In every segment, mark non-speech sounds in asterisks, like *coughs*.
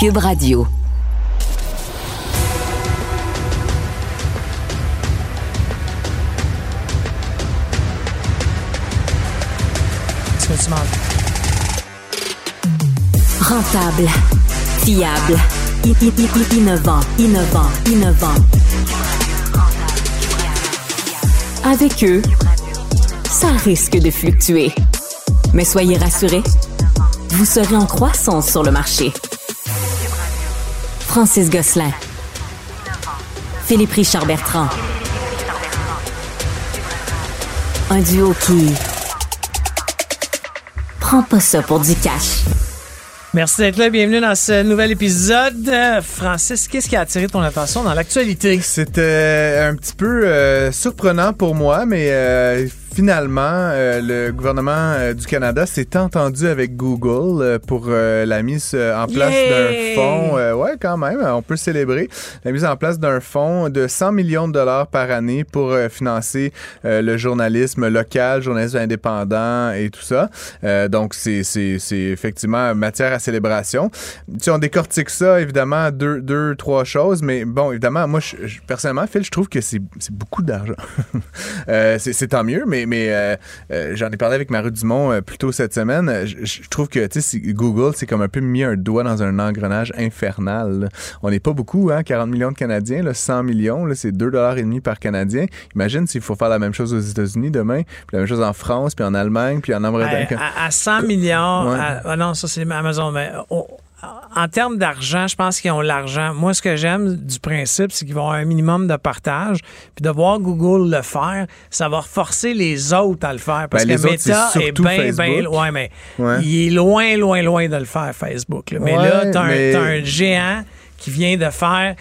Radio. Rentable, fiable, innovant, innovant, innovant. Avec eux, ça risque de fluctuer. Mais soyez rassurés, vous serez en croissance sur le marché. Francis Gosselin. Philippe Richard Bertrand. Un duo qui prend pas ça pour du cash. Merci d'être là. Bienvenue dans ce nouvel épisode. Euh, Francis, qu'est-ce qui a attiré ton attention dans l'actualité? C'était un petit peu euh, surprenant pour moi, mais euh, finalement, euh, le gouvernement euh, du Canada s'est entendu avec Google euh, pour la mise en place d'un fonds. ouais, quand même, on peut célébrer la mise en place d'un fonds de 100 millions de dollars par année pour financer le journalisme local, journalisme indépendant et tout ça. Donc, c'est effectivement matière à célébration. Si on décortique ça, évidemment, deux, deux trois choses, mais bon, évidemment, moi, je, je- personnellement, Phil, je trouve que c'est beaucoup d'argent. *laughs* C'est tant mieux, mais, mais euh, euh, j'en ai parlé avec Marie Dumont euh, plus tôt cette semaine. Je, je trouve que, Google, c'est comme un peu mis un doigt dans un engrenage infernal. là. On n'est pas beaucoup, hein, 40 millions de Canadiens, là, 100 millions, c'est 2,5 par Canadien. Imagine s'il faut faire la même chose aux États-Unis demain, puis la même chose en France, puis en Allemagne, puis en Amérique. À, à 100 millions. Ouais. à- ah non, ça, c'est Amazon. Mais oh, en termes d'argent, je pense qu'ils ont l'argent. Moi, ce que j'aime du principe, c'est qu'ils vont avoir un minimum de partage. Puis de voir Google le faire, ça va forcer les autres à le faire. Parce Ben, que autres, Meta est bien, bien. Ouais, mais Ouais. il est loin, loin, loin de le faire, Facebook. là. Mais Ouais, là, t'as un, mais- t'as un géant qui vient de faire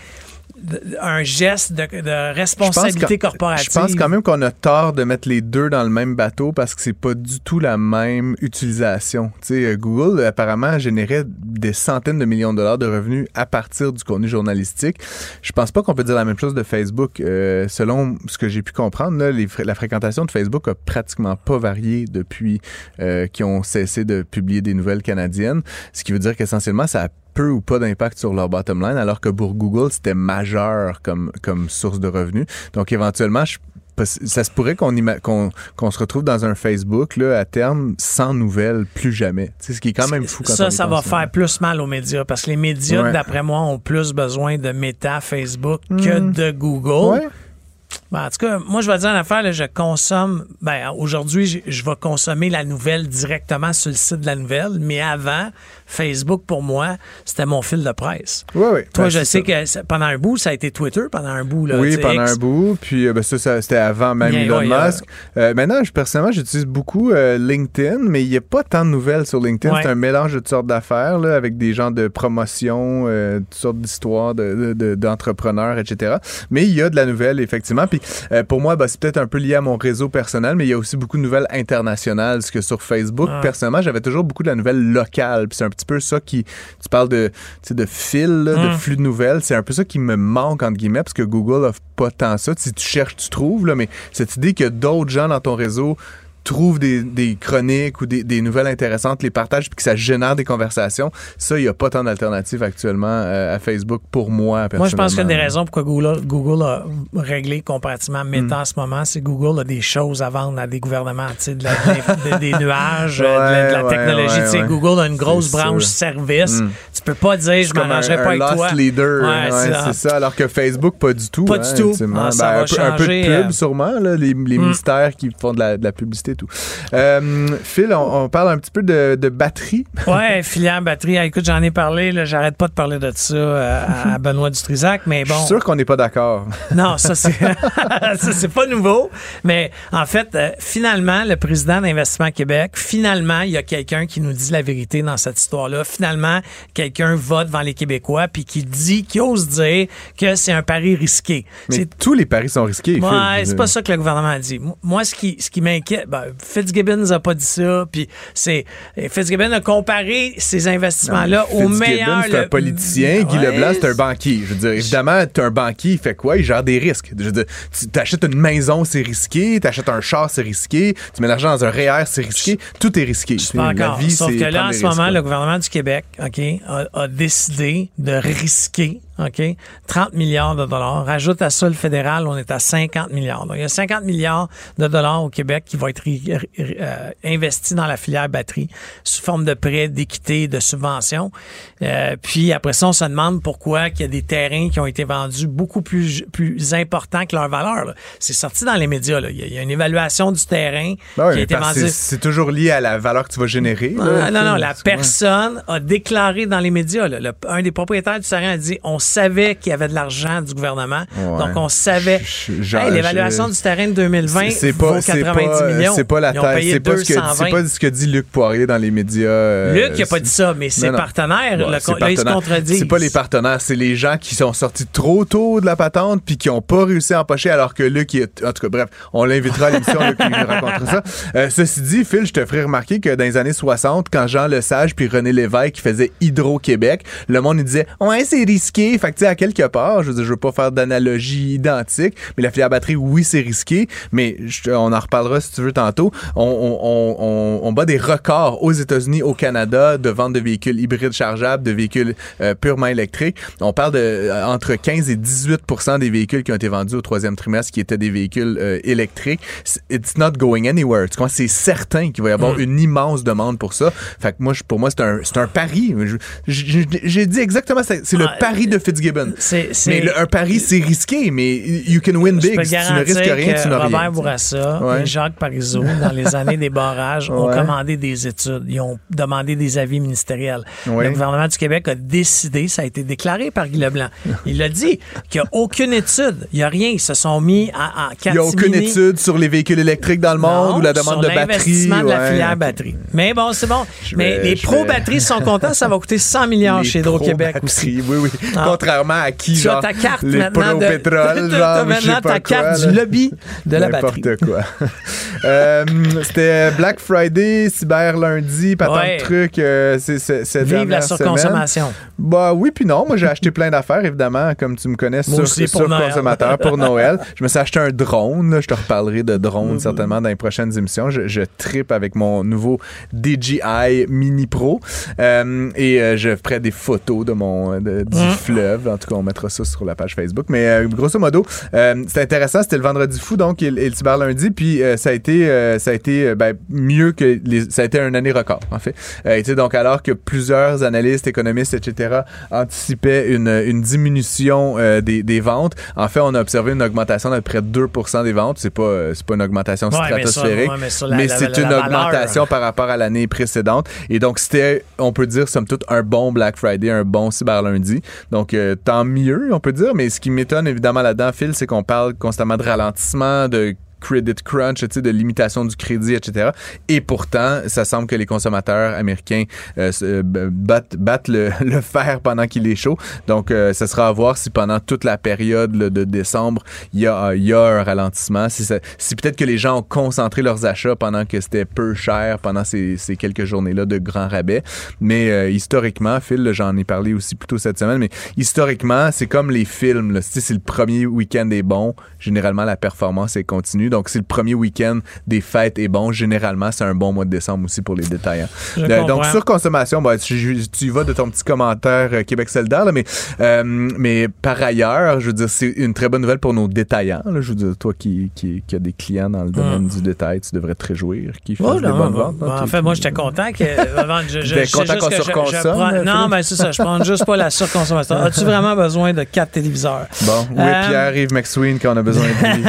un geste de, de responsabilité Je corporative. Je pense quand même qu'on a tort de mettre les deux dans le même bateau parce que c'est pas du tout la même utilisation. Tu sais, euh, Google apparemment générait des centaines de millions de dollars de revenus à partir du contenu journalistique. Je pense pas qu'on peut dire la même chose de Facebook. Euh, selon ce que j'ai pu comprendre, là, les la fréquentation de Facebook a pratiquement pas varié depuis euh, qu'ils ont cessé de publier des nouvelles canadiennes, ce qui veut dire qu'essentiellement ça a peu ou pas d'impact sur leur bottom line, alors que pour Google, c'était majeur comme, comme source de revenus. Donc, éventuellement, je- ça se pourrait qu'on se retrouve dans un Facebook là, à terme sans nouvelles plus jamais. Tu sais, ce qui est quand même fou quand ça, ça va faire plus mal aux médias parce que les médias, Ouais. d'après moi, ont plus besoin de Meta, Facebook que de Google. Ouais. Ben, en tout cas, moi, je vais dire une affaire, là, je consomme. Ben, aujourd'hui, je, je vais consommer la nouvelle directement sur le site de la nouvelle, mais avant, Facebook, pour moi, c'était mon fil de presse. Ouais, ouais. Toi, Ben, je sais ça. que pendant un bout, ça a été Twitter, pendant un bout. Là, Oui, pendant X. un bout. Puis euh, ben, ça, ça, c'était avant même Elon Musk. Euh, maintenant, je, personnellement, j'utilise beaucoup euh, LinkedIn, mais il n'y a pas tant de nouvelles sur LinkedIn. Ouais. C'est un mélange de toutes sortes d'affaires, là, avec des gens de promotion, euh, toutes sortes d'histoires de- de- de- d'entrepreneurs, etc. Mais il y a de la nouvelle, effectivement. Puis pour moi, ben, c'est peut-être un peu lié à mon réseau personnel, mais il y a aussi beaucoup de nouvelles internationales. Parce que sur Facebook, Ah. personnellement, j'avais toujours beaucoup de la nouvelle locale. Puis c'est un petit peu ça qui. Tu parles de, de fil, là, de Mm. flux de nouvelles. C'est un peu ça qui me manque, entre guillemets, parce que Google offre pas tant ça. Si tu cherches, tu trouves, là, mais cette idée que d'autres gens dans ton réseau trouvent des, des chroniques ou des, des nouvelles intéressantes, les partagent, puis que ça génère des conversations, ça, il n'y a pas tant d'alternatives actuellement euh, à Facebook pour moi, Moi, je pense qu'une des raisons pourquoi Google, Google a réglé comparativement Meta en ce moment, c'est que Google a des choses à vendre à des gouvernements, tu sais, de *laughs* des nuages, de la, de la Ouais, technologie. ouais. Google a une grosse branche sûr. service. Mm. Tu peux pas dire, je un, m'arrangerai pas un avec toi. leader. C'est ça. Alors que Facebook, pas du tout. Pas hein, du tout. Ah, ça Ben, va un, peu, un peu de pub, euh, sûrement, là, les, les Mm. ministères qui font de la, de la publicité tout. Euh, Phil, on, on parle un petit peu de, de batterie. *laughs* Ouais, filière batterie. Ah, écoute, j'en ai parlé. J'arrête pas de parler de ça euh, à, Benoît Dutrisac, mais Je bon. suis sûr qu'on n'est pas d'accord. *laughs* Non, ça c'est *laughs* ça c'est pas nouveau, mais en fait euh, finalement le président d'Investissement Québec, finalement il y a quelqu'un qui nous dit la vérité dans cette histoire-là. Finalement, quelqu'un va devant les Québécois puis qui dit qui ose dire que c'est un pari risqué. Mais tous les paris sont risqués. Ouais, c'est pas ça que le gouvernement a dit. Moi, ce qui, ce qui m'inquiète, ben, Fitzgibbon n'a pas dit ça. Puis c'est Fitzgibbon a comparé ces investissements-là au meilleur. C'est un politicien. Guy Leblanc, c'est un banquier. Je veux dire, évidemment, tu un banquier, il fait quoi? Il gère des risques. Je veux dire, tu achètes une maison, c'est risqué. Tu achètes un char, c'est risqué. Tu mets l'argent dans un REER, c'est risqué. Tout est risqué. Pas encore. Vie, Sauf que là, en ce moment, le gouvernement du Québec OK, a décidé de risquer OK? 30 milliards de dollars. Rajoute à ça le fédéral, on est à 50 milliards. Donc, il y a 50 milliards de dollars au Québec qui vont être euh, investis dans la filière batterie sous forme de prêts, d'équité, de subventions. Euh, puis après ça, on se demande pourquoi il y a des terrains qui ont été vendus beaucoup plus, plus importants que leur valeur. C'est sorti dans les médias. Là. Il, y a, une évaluation du terrain ben qui a été vendu. C'est toujours lié à la valeur que tu vas générer. non, non, la personne a déclaré dans les médias, un des propriétaires du terrain a dit on savait qu'il y avait de l'argent du gouvernement. Donc, on savait. L'évaluation du terrain de 2020 c'est pas, vaut 90 millions. C'est pas la taille. C'est pas, ce pas ce que dit Luc Poirier dans les médias. Euh, Luc n'a pas dit ça, mais ses partenaires, là, ils se contredisent. C'est pas les partenaires, c'est les gens qui sont sortis trop tôt de la patente puis qui n'ont pas réussi à empocher alors que Luc, est, en tout cas, bref, on l'invitera à l'émission, Luc, il racontera ça. Euh, ceci dit, Phil, je te ferai remarquer que dans les années 60, quand Jean Lesage puis René Lévesque faisaient Hydro-Québec, le monde, il disait, ouais, c'est risqué fait que, tu sais, à quelque part, je veux, je veux pas faire d'analogie identique, mais la filière batterie, oui, c'est risqué, mais on en reparlera si tu veux tantôt. On, bat des records aux États-Unis, au Canada, de vente de véhicules hybrides chargeables, de véhicules euh, purement électriques. On parle de euh, entre 15 et 18 des véhicules qui ont été vendus au troisième trimestre qui étaient des véhicules euh, électriques. It's not going anywhere. Tu C'est certain qu'il va y avoir mm. une immense demande pour ça. Fait que moi, pour moi, c'est un, un pari. J'ai dit exactement, c'est le pari de Fitzgibbon. Mais un pari, c'est risqué, mais you can win big. Si tu ne risques rien, tu n'as rien. Robert Bourassa et Jacques Parizeau, dans les années des barrages, ont commandé des études. Ils ont demandé des avis ministériels. Le gouvernement du Québec a décidé, ça a été déclaré par Guy Leblanc. Il a dit qu'il n'y a aucune étude. Il n'y a rien. Ils se sont mis à, Il n'y a aucune étude sur les véhicules électriques dans le monde ou la demande de batterie. de la filière batterie. Mais bon, c'est bon. mais les pro-batteries sont contents. Ça va coûter 100 milliards chez Hydro-Québec aussi. Oui, oui. Ah. Contrairement à qui, tu genre, as ta carte les maintenant de, pétrole, *laughs* genre, maintenant ta carte du lobby de la batterie. N'importe quoi. *laughs* euh, C'était Black Friday, Cyber lundi, pas tant de trucs. Euh, c'est, c'est, Vive la surconsommation. Bah oui, puis non. Moi, j'ai acheté plein d'affaires, évidemment, comme tu me connais, sur, sur consommateur pour *laughs* Noël. Je me suis acheté un drone. Je te reparlerai de drone mm-hmm. certainement dans les prochaines émissions. Je, je tripe avec mon nouveau DJI Mini Pro euh, et euh, je ferai des photos de mon de, du mm. fleuve. En tout cas, on mettra ça sur la page Facebook. Mais euh, grosso modo, c'était intéressant. C'était le vendredi fou, donc, et, le cyber lundi. Puis ça a été, ça a été ben, mieux que les, ça a été un année record, en fait. et donc, alors que plusieurs analystes, économistes, etc., anticipaient une, une diminution des, des, ventes, en fait, on a observé une augmentation d'à peu près 2% des ventes. C'est pas, c'est pas une augmentation stratosphérique, mais, c'est une augmentation par rapport à l'année précédente. Et donc, c'était, on peut dire, somme toute, un bon Black Friday, un bon cyber lundi. Donc, tant mieux, on peut dire, mais ce qui m'étonne évidemment là-dedans, Phil, c'est qu'on parle constamment de ralentissement, de credit crunch, de limitation du crédit, etc. Et pourtant, ça semble que les consommateurs américains euh, euh, battent, *laughs* le, fer pendant qu'il est chaud. Donc, euh, ça sera à voir si pendant toute la période de décembre, il y a, a un ralentissement. Si, peut-être que les gens ont concentré leurs achats pendant que c'était peu cher pendant ces, quelques journées-là de grands rabais. Mais historiquement, Phil, j'en ai parlé aussi plus tôt cette semaine, mais historiquement, c'est comme les films. Si le premier week-end est bon, généralement, la performance est continue. Donc, si le premier week-end des fêtes est bon, généralement, c'est un bon mois de décembre aussi pour les détaillants. Euh, donc, sur consommation, bah, tu, tu, vas de ton petit commentaire euh, Québec solidaire, mais, euh, mais par ailleurs, je veux dire, c'est une très bonne nouvelle pour nos détaillants. je veux dire, toi qui, qui, qui as des clients dans le domaine hum. du détail, tu devrais te réjouir qu'ils fassent oh, des bonnes ventes. en fait, moi, j'étais content que. *laughs* je, je, content qu'on surconsomme? non, mais c'est ça, je prends juste pas la surconsommation. *laughs* As-tu vraiment besoin de quatre téléviseurs? Bon, oui, Pierre-Yves McSween, quand on a besoin de *laughs* lui.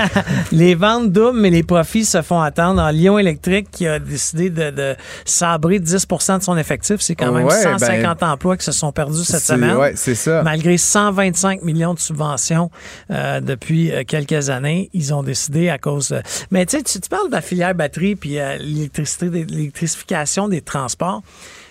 les ventes doubles, mais les profits se font attendre. En Lyon Électrique, qui a décidé de, sabrer 10% de son effectif, c'est quand même 150 ben, emplois qui se sont perdus cette semaine. Ouais, c'est ça. Malgré 125 millions de subventions euh, depuis euh, quelques années, ils ont décidé à cause de... Mais tu sais, tu parles de la filière batterie puis euh, l'électricité, l'électrification des transports.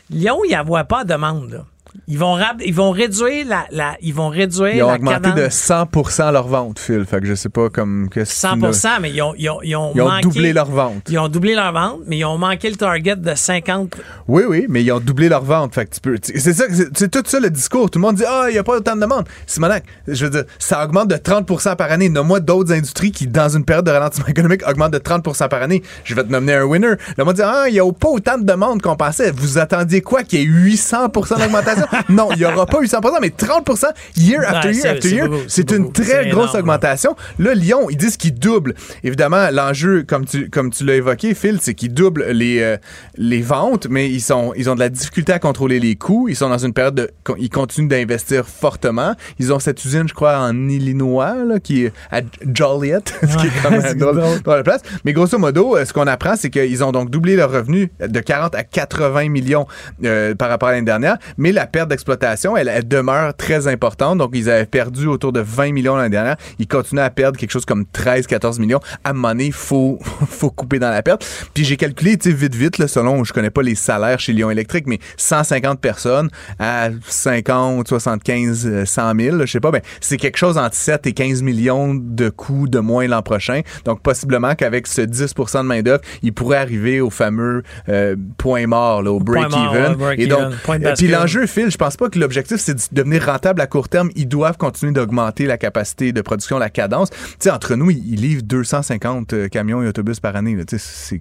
Lyon, il n'y avait pas de demande. Ils vont, ils vont réduire la, la, ils vont réduire Ils ont la augmenté de cadence. 100 leur vente, Phil. Fait que je sais pas comme... que 100 mais ils ont, ils ont, ils ont, Ils ont manqué- doublé leur vente. Ils ont doublé leur vente, mais ils ont manqué le target de 50. Oui, oui, mais ils ont doublé leur vente. Fait que tu peux. C'est ça, c'est tout ça le discours. Tout le monde dit Ah, il n'y a pas autant de demande. Simonac, je veux dire, ça augmente de 30 par année. Nomme-moi d'autres industries qui, dans une période de ralentissement *laughs* économique, augmentent de 30 par année. Je vais te nommer un winner. Le monde dit Ah, il n'y a pas autant de demandes qu'on pensait. Vous attendiez quoi Qu'il y ait 800% d'augmentation? *laughs* Non, il n'y aura pas 800% mais 30% year after Ouais, year after year. C'est une beaucoup. très grosse énorme, augmentation. Là, Lyon, ils disent qu'ils doublent. Évidemment, l'enjeu, comme tu, comme tu l'as évoqué, Phil, c'est qu'ils doublent les, euh, les ventes, mais ils, sont, ils ont de la difficulté à contrôler les coûts. Ils sont dans une période de. Ils continuent d'investir fortement. Ils ont cette usine, je crois, en Illinois, là, qui est à Joliet, *laughs* ce qui est comme *laughs* c'est un drôle, drôle. drôle de place. Mais grosso modo, euh, ce qu'on apprend, c'est qu'ils ont donc doublé leurs revenus de 40 à 80 millions euh, par rapport à l'année dernière, mais la perte d'exploitation, elle, elle demeure très importante. Donc, ils avaient perdu autour de 20 millions l'année dernière. Ils continuent à perdre quelque chose comme 13-14 millions. À un moment donné, faut, *laughs* faut couper dans la perte. Puis j'ai calculé, tu sais, vite, vite, là, selon, je connais pas les salaires chez Lyon Électrique, mais 150 personnes à 50, 75, euh, 100 000, je sais pas, ben, c'est quelque chose entre 7 et 15 millions de coûts de moins l'an prochain. Donc, possiblement qu'avec ce 10 de main-d'œuvre, il pourrait arriver au fameux euh, point mort, là, au break-even. ouais, break et donc, puis l'enjeu, Phil, je pense pas que l'objectif, c'est de devenir rentable à court terme. Ils doivent continuer d'augmenter la capacité de production, la cadence. Tu sais, entre nous, ils ils livrent 250 euh, camions et autobus par année. là. Tu sais,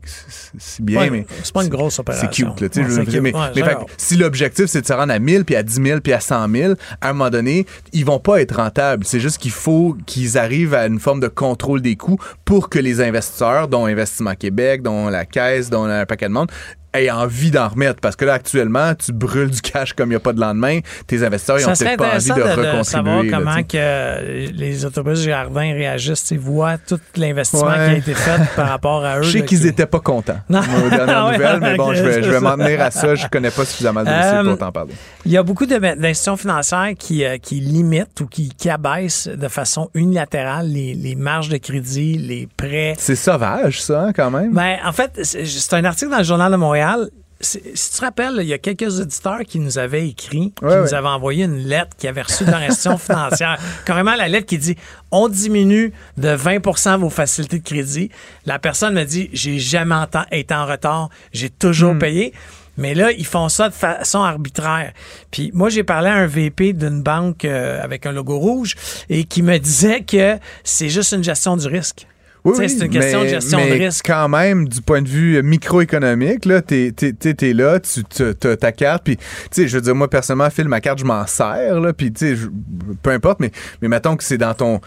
c'est- bien, Ouais, mais c'est pas une grosse c'est opération. cute. Là, tu sais, Ouais, je veux c'est mais cute. Ouais, mais fait si l'objectif, c'est de se rendre à 1000, puis à 10 000, puis à 100 000, à un moment donné, ils vont pas être rentables. C'est juste qu'il faut qu'ils arrivent à une forme de contrôle des coûts pour que les investisseurs, dont Investissement Québec, dont la Caisse, dont un paquet de monde, aient envie d'en remettre. Parce que là, actuellement, tu brûles du cash comme il n'y a pas de lendemain. Tes investisseurs, ils ont Ça serait peut-être pas envie de, de, de savoir recontribuer. là, comment que les autobus Jardin réagissent, ils voient tout l'investissement Ouais. qui a été fait par rapport à *laughs* eux. Je sais qu'ils qui- étaient pas contents. Non. Aux dernières *laughs* Ouais, nouvelles, mais bon, je vais, je vais m'en tenir à ça. Je connais pas suffisamment le dossier Euh, pour t'en parler. Il y a beaucoup de- d'institutions financières qui, euh, qui limitent ou qui, qui abaissent de façon unilatérale les, les marges de crédit, les prêts. C'est sauvage, ça, hein, quand même. Ben, en fait, c'est un article dans le Journal de Montréal. Si tu te rappelles, il y a quelques auditeurs qui nous avaient écrit, qui Ouais, nous avaient envoyé une lettre qui avait reçu de leur institution *laughs* financière. Carrément, la lettre qui dit on diminue de 20% vos facilités de crédit. La personne me dit j'ai jamais été en retard, j'ai toujours Hmm. payé. Mais là, ils font ça de façon arbitraire. Puis moi, j'ai parlé à un VP d'une banque euh, avec un logo rouge et qui me disait que c'est juste une gestion du risque. Oui, oui, c'est une question mais- de gestion mais de risque. quand même, du point de vue microéconomique, là, t'es, t'es, t'es- t'es là, tu as ta carte, puis, tu sais, je veux dire, moi, personnellement, Phil, ma carte, je m'en sers, là, puis, tu sais, je- peu importe, mais, mais mettons que c'est dans ton...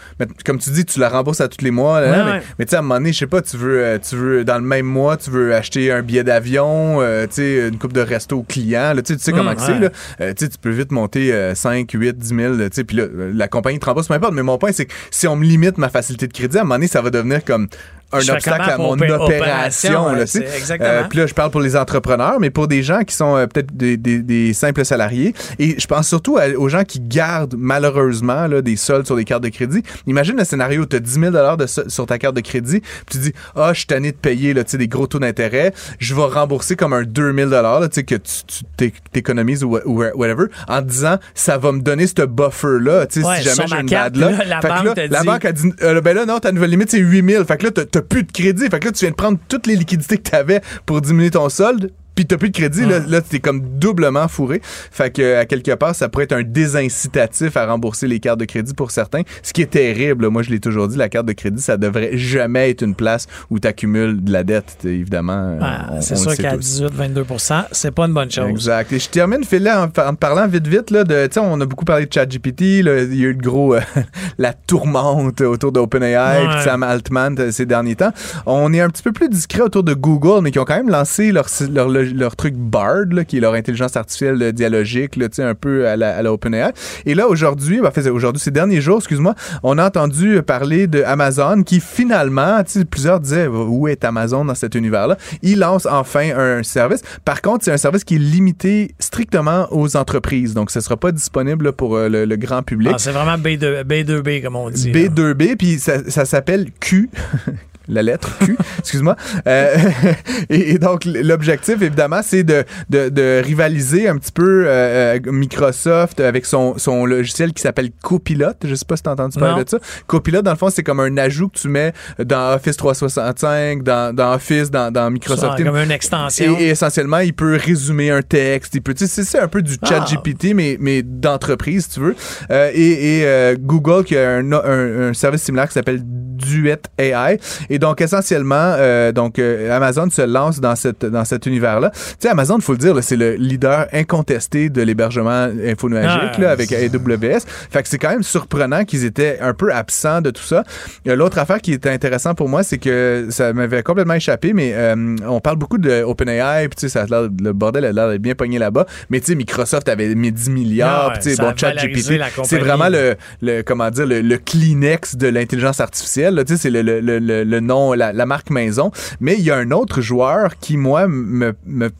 Comme tu dis, tu la rembourses à tous les mois, là, Ouais, mais, ouais. mais tu sais, à un moment donné, je sais pas, tu veux, euh, tu veux, dans le même mois, tu veux acheter un billet d'avion, euh, tu sais, une coupe de resto au client, là, tu sais, tu sais comment que c'est, ouais. là. Euh, tu sais, tu peux vite monter euh, 5, 8, 10 000, tu sais, puis là, euh, la compagnie te rembourse, peu importe, mais mon point, c'est que si on me limite ma facilité de crédit, à un moment donné, ça va devenir comme un Je obstacle à mon opé- opération. là, tu sais. Euh, puis là, je parle pour les entrepreneurs, mais pour des gens qui sont euh, peut-être des, des- des simples salariés. Et je pense surtout à- aux gens qui gardent malheureusement là, des soldes sur des cartes de crédit. Imagine le scénario, tu as 10 000 de sur ta carte de crédit, puis tu dis, ah, je suis tanné de payer là, tu sais, des gros taux d'intérêt, je vais rembourser comme un 2 000 là, tu sais, que tu tu t'é- t'économises ou, ou whatever, en disant, ça va me donner ce buffer-là, tu sais, Ouais, si jamais j'ai une carte, bad là, la banque là, la banque a dit, euh, ben là, non, ta nouvelle limite, c'est 8 000. Fait que là, t'as- plus de crédit. Fait que là, tu viens de prendre toutes les liquidités que t'avais pour diminuer ton solde. Puis t'as plus de crédit, là, là t'es comme doublement fourré. Fait que à quelque part, ça pourrait être un désincitatif à rembourser les cartes de crédit pour certains. Ce qui est terrible, moi je l'ai toujours dit, la carte de crédit, ça devrait jamais être une place où tu accumules de la dette, évidemment. Ouais, c'est sûr qu'à tous. 18-22% c'est pas une bonne chose. Exact. Et je termine, Phil, en, en parlant vite, vite, là, de, on a beaucoup parlé de ChatGPT, il y a eu le gros, euh, *laughs* la tourmente autour d'OpenAI, Ouais. Sam Altman euh, ces derniers temps. On est un petit peu plus discret autour de Google, mais qui ont quand même lancé leur, leur, leur, truc BARD, là, qui est leur intelligence artificielle euh, dialogique, là, un peu à la, à la OpenAI. Et là, aujourd'hui, ben, aujourd'hui, ces derniers jours, excuse-moi, on a entendu parler de Amazon qui finalement, plusieurs disaient, où est Amazon dans cet univers-là? Il lance enfin un service. Par contre, c'est un service qui est limité strictement aux entreprises. Donc, ce ne sera pas disponible pour euh, le, le grand public. Ah, c'est vraiment B2, B2B, comme on dit. là. B2B, puis ça, ça s'appelle Q. *laughs* la lettre Q, *laughs* excuse-moi. Euh, *laughs* et, donc, l'objectif, évidemment, c'est de, de, rivaliser un petit peu euh, Microsoft avec son, son logiciel qui s'appelle Copilot. Je sais pas si tu as entendu parler de ça. Copilot, dans le fond, c'est comme un ajout que tu mets dans Office 365, dans, dans Office, dans, dans Microsoft Teams. Comme une extension. Et, essentiellement, il peut résumer un texte. Il peut, c'est un peu du chat ah. GPT, mais, mais d'entreprise, si tu veux. Euh, et, et Google, qui a un, un, un service similaire qui s'appelle Duet AI. Et donc, essentiellement, euh, donc euh, Amazon se lance dans, cette, dans cet univers-là. Tu sais, Amazon, il faut le dire, c'est le leader incontesté de l'hébergement infonuagique ah, avec AWS. Fait que c'est quand même surprenant qu'ils étaient un peu absents de tout ça. L'autre affaire qui était intéressante pour moi, c'est que ça m'avait complètement échappé, mais euh, on parle beaucoup de OpenAI, puis tu sais, le bordel a l'air bien pogné là-bas. Mais tu sais, Microsoft avait mis 10 milliards, tu sais, bon, ChatGPT, c'est vraiment le, le, comment dire, le, le Kleenex de l'intelligence artificielle. Tu sais, c'est le, le, le, le, nom, la, la, marque maison. Mais il y a un autre joueur qui, moi,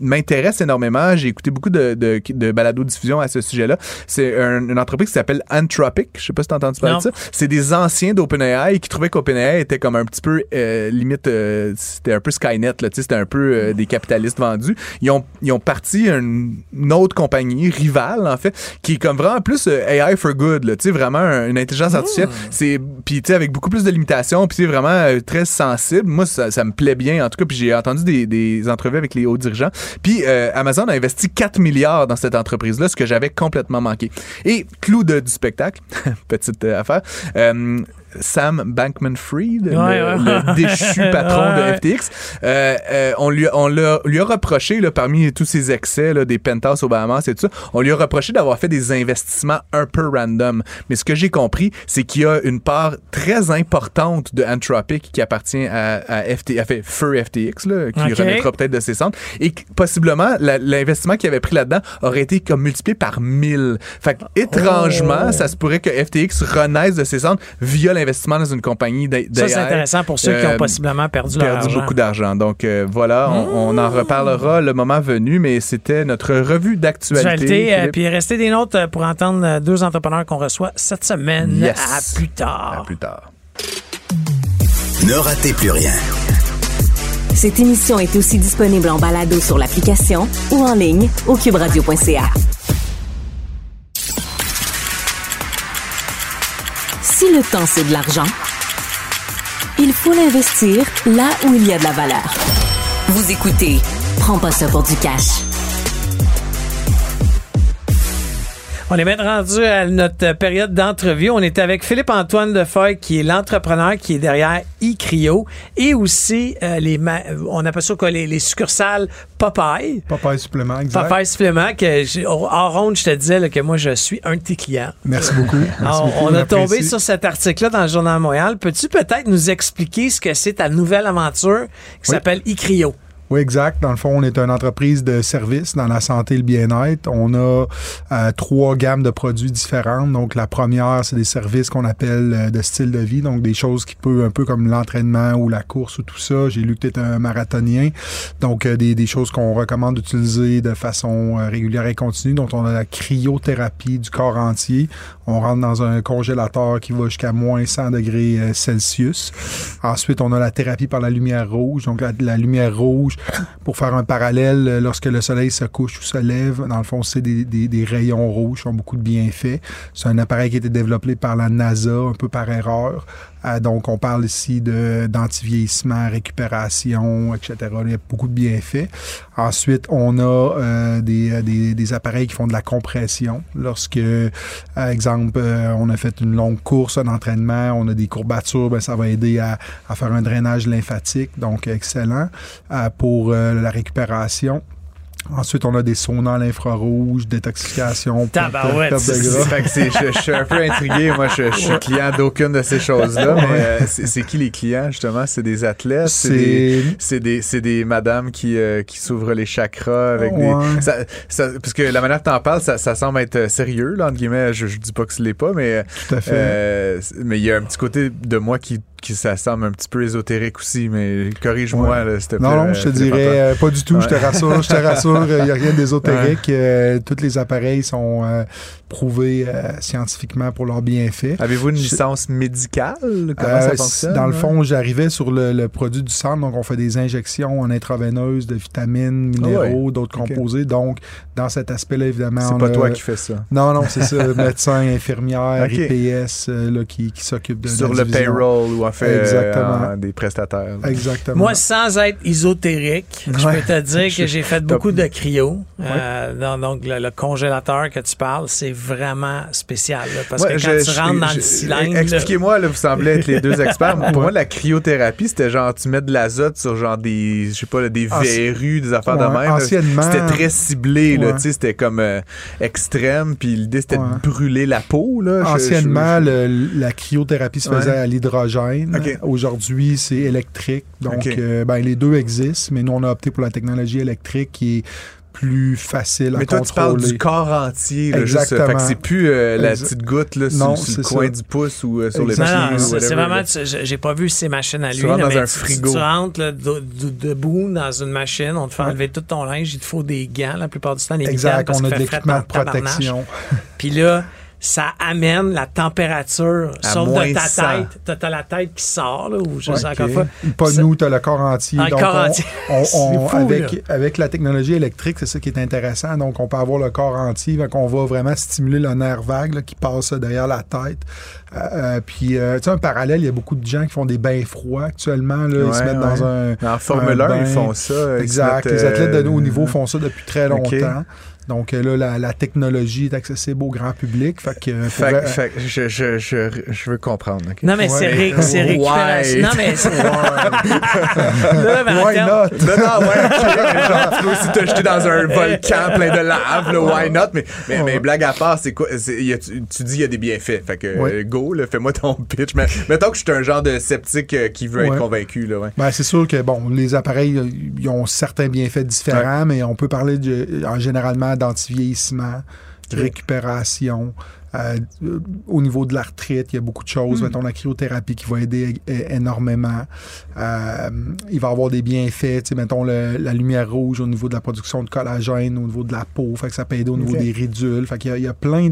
m'intéresse énormément. J'ai écouté beaucoup de, de, de balado-diffusion à ce sujet-là. C'est une entreprise qui s'appelle Anthropic. Je sais pas si t'as entendu parler de ça. C'est des anciens d'OpenAI qui trouvaient qu'OpenAI était comme un petit peu, euh, limite, euh, c'était un peu Skynet, là. Tu sais, c'était un peu euh, des capitalistes vendus. Ils ont, ils ont parti une, une, autre compagnie, rivale, en fait, qui est comme vraiment plus AI for good, là. Tu sais, vraiment une intelligence artificielle. Hmm. C'est, puis tu sais, avec beaucoup plus de limitations, puis c'est vraiment très sensible. Moi, ça, me plaît bien, en tout cas. Puis j'ai entendu des, des, entrevues avec les hauts dirigeants. Puis euh, Amazon a investi 4 milliards dans cette entreprise-là, ce que j'avais complètement manqué. Et clou de, du spectacle, *laughs* petite euh, affaire, euh, Sam Bankman-Fried, le, déchu *laughs* patron de FTX. Euh, euh, on, lui, on lui a reproché, là, parmi tous ses excès là, des penthouses au Bahamas et tout ça, on lui a reproché d'avoir fait des investissements un peu random. Mais ce que j'ai compris, c'est qu'il y a une part très importante de Anthropic qui appartient à, à, FT, à fait, Feu FTX, là, qui remettra peut-être de ses centres. Et possiblement, l'investissement qu'il avait pris là-dedans aurait été comme multiplié par 1000. Fait étrangement, oh. ça se pourrait que FTX renaisse de ses centres via investissement dans une compagnie d'AI. Ça, c'est intéressant pour ceux qui ont euh, possiblement perdu, perdu beaucoup d'argent. Donc euh, voilà, on, en reparlera le moment venu, mais c'était notre revue d'actualité. Euh, puis restez des notes pour entendre deux entrepreneurs qu'on reçoit cette semaine. À plus tard. À plus tard. Ne ratez plus rien. Cette émission est aussi disponible en balado sur l'application ou en ligne au cuberadio.ca. Si le temps, c'est de l'argent, il faut l'investir là où il y a de la valeur. Vous écoutez Prends pas ça pour du cash. On est maintenant rendu à notre période d'entrevue. On est avec Philippe-Antoine Defeuille, qui est l'entrepreneur qui est derrière eCrio et aussi euh, les, on appelle ça quoi, les, les succursales Popeye. Popeye supplément, exact. Popeye supplément, que en ronde, je te disais que moi, je suis un de tes clients. Merci beaucoup. *laughs* on, a tombé sur cet article-là dans le Journal Montréal. Peux-tu peut-être nous expliquer ce que c'est ta nouvelle aventure qui s'appelle eCrio? Oui, exact. Dans le fond, on est une entreprise de services dans la santé et le bien-être. On a euh, trois gammes de produits différentes. Donc, la première, c'est des services qu'on appelle euh, de style de vie, donc des choses qui peuvent un peu comme l'entraînement ou la course ou tout ça. J'ai lu que tu un marathonien. Donc, euh, des, des, choses qu'on recommande d'utiliser de façon régulière et continue. Donc, on a la cryothérapie du corps entier. On rentre dans un congélateur qui va jusqu'à moins 100 degrés Celsius. Ensuite, on a la thérapie par la lumière rouge. Donc, la lumière rouge pour faire un parallèle, euh, lorsque le soleil se couche ou se lève, dans le fond, c'est des, rayons rouges qui ont beaucoup de bienfaits. C'est un appareil qui a été développé par la NASA, un peu par erreur. Euh, donc, on parle ici d'anti-vieillissement, récupération, etc. Il y a beaucoup de bienfaits. Ensuite, on a euh, des, des, appareils qui font de la compression. Lorsque, exemple, on a fait une longue course, un entraînement, on a des courbatures, ben, ça va aider à, à faire un drainage lymphatique. Donc, excellent. pour pour euh, la récupération. Ensuite, on a des saunas à l'infrarouge, détoxification, perte, perte de gras. je, suis un peu intrigué. Moi, je, suis client d'aucune de ces choses-là. Mais euh, c'est qui les clients, justement? C'est des athlètes? C'est des, des, des, madames qui, euh, qui s'ouvrent les chakras avec des... parce que la manière que tu en parles, ça, ça, semble être sérieux, là, entre guillemets. Je, je dis pas que ce l'est pas, mais... Tout à fait. mais il y a un petit côté de moi qui que ça semble un petit peu ésotérique aussi, mais corrige-moi, là, te plaît. Non, non, je te dirais euh, pas du tout. Je te Ouais. rassure, je te rassure. Il n'y a rien d'ésotérique. Euh, tous les appareils sont euh, prouvés scientifiquement pour leur bienfait. Avez-vous une Je- licence médicale? Comment ça fonctionne? Dans le ouais? fond, j'arrivais sur le, le produit du centre, donc on fait des injections en intraveineuse de vitamines, minéraux, d'autres Ah composés. Donc, dans cet aspect-là, évidemment, C'est pas a- toi qui fais ça. Non, non, c'est ça. *laughs* médecin, infirmière. IPS là, qui, qui s'occupe de Sur le division. payroll ou en fait euh, Exactement. en- des prestataires. là. Exactement. Moi, sans être ésotérique, je peux te dire que *laughs* j'ai fait beaucoup de cryo. Ouais. Euh, donc, donc, le, le congélateur que tu parles, c'est vraiment spécial. là, parce Ouais, que quand je- tu je- rentres dans je- le cylindre... Expliquez-moi, là, vous semblez être les deux *laughs* experts. Pour moi, la cryothérapie, c'était genre, tu mets de l'azote sur genre des, je sais pas, des verrues, des affaires de même. anciennement- C'était très ciblé, là, Ouais. tu sais, c'était comme euh, extrême, puis l'idée, c'était Ouais. de brûler la peau, là. Je- Anciennement, je- le- la cryothérapie se faisait Ouais. à l'hydrogène. Aujourd'hui, c'est électrique. Donc, euh, ben, les deux existent, mais nous, on a opté pour la technologie électrique qui est plus facile à Mais toi, tu parles contrôler. du corps entier, là, juste, euh, Exactement. fait que c'est plus euh, la petite goutte là, sur, Non, sur le coin ça. du pouce ou euh, sur le Exact. pied. Non, c'est vraiment, tu- j'ai pas vu ces machines à Tu lui. rentres là, dans mais un tu- frigo. Tu, rentres là, de- de- debout dans une machine, on te fait enlever tout ton linge, il te faut des gants la plupart du temps, des mitaines, Exact, parce on a de l'équipement en de protection. Puis là, ça amène la température, À sauf de ta 100. tête. T'as t'as la tête qui sort, là, ou je sais encore pas. Pas nous, tu as le corps entier. Ah, le Donc, corps on- entier. on- *laughs* C'est on- fou, avec, là. avec la technologie électrique, c'est ça qui est intéressant. Donc, on peut avoir le corps entier. Donc, on va vraiment stimuler le nerf vague là, qui passe derrière la tête. Euh, euh, puis, euh, tu sais, un parallèle, il y a beaucoup de gens qui font des bains froids actuellement. Là, ils se mettent ouais. dans un. En Formule un 1, ils font ça. Exact. mettent, Les athlètes de haut niveau font ça depuis très longtemps. Donc là, la, la technologie est accessible au grand public. Fait que, euh, Fait, vra- fait que je, je, je, je veux comprendre. ok? Non, mais Ouais. c'est ré- récupération. Non, mais c'est. *laughs* Là, mais en Why not? Non, non, ouais, genre, tu peux aussi te jeter dans un volcan plein de lave, là, why not? Mais, mais, mais blague à part, c'est quoi? c'est- y a- tu, tu dis qu'il y a des bienfaits. Fait que, Ouais. euh, go, là, fais-moi ton pitch. Mais, mettons que je suis un genre de sceptique euh, qui veut être Ouais. convaincu, là, ouais. Ben, c'est sûr que bon, les appareils ils ont certains bienfaits différents, mais on peut parler de, en généralement d'anti-vieillissement, récupération. euh, au niveau de l'arthrite, il y a beaucoup de choses. Mettons la cryothérapie qui va aider énormément. Euh, il va avoir des bienfaits, tu sais, mettons le- la lumière rouge au niveau de la production de collagène, au niveau de la peau, fait que ça peut aider au niveau des ridules. Fait qu'il y a, il y a plein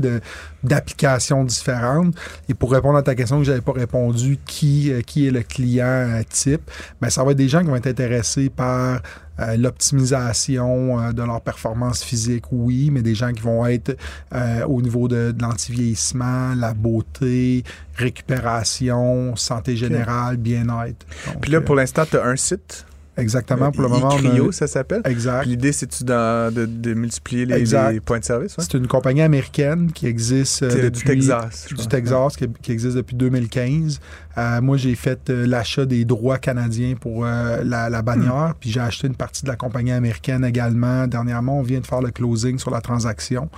d'applications différentes. Et pour répondre à ta question que j'avais pas répondu, qui, euh, qui est le client type, ben, ça va être des gens qui vont être intéressés par euh, l'optimisation euh, de leur performance physique, oui, mais des gens qui vont être euh, au niveau de, de l'anti-vieillissement, la beauté, récupération, santé générale, bien-être. Puis là, pour l'instant, tu as un site? Exactement, pour le moment, on a- ça s'appelle. Exact. L'idée, c'est-tu de, de multiplier les, les points de service? ouais? C'est une compagnie américaine qui existe euh, C'est depuis du Texas. du. Texas qui, qui existe depuis 2015. Euh, moi, j'ai fait euh, l'achat des droits canadiens pour euh, la, la bannière, puis j'ai acheté une partie de la compagnie américaine également. Dernièrement, on vient de faire le closing sur la transaction.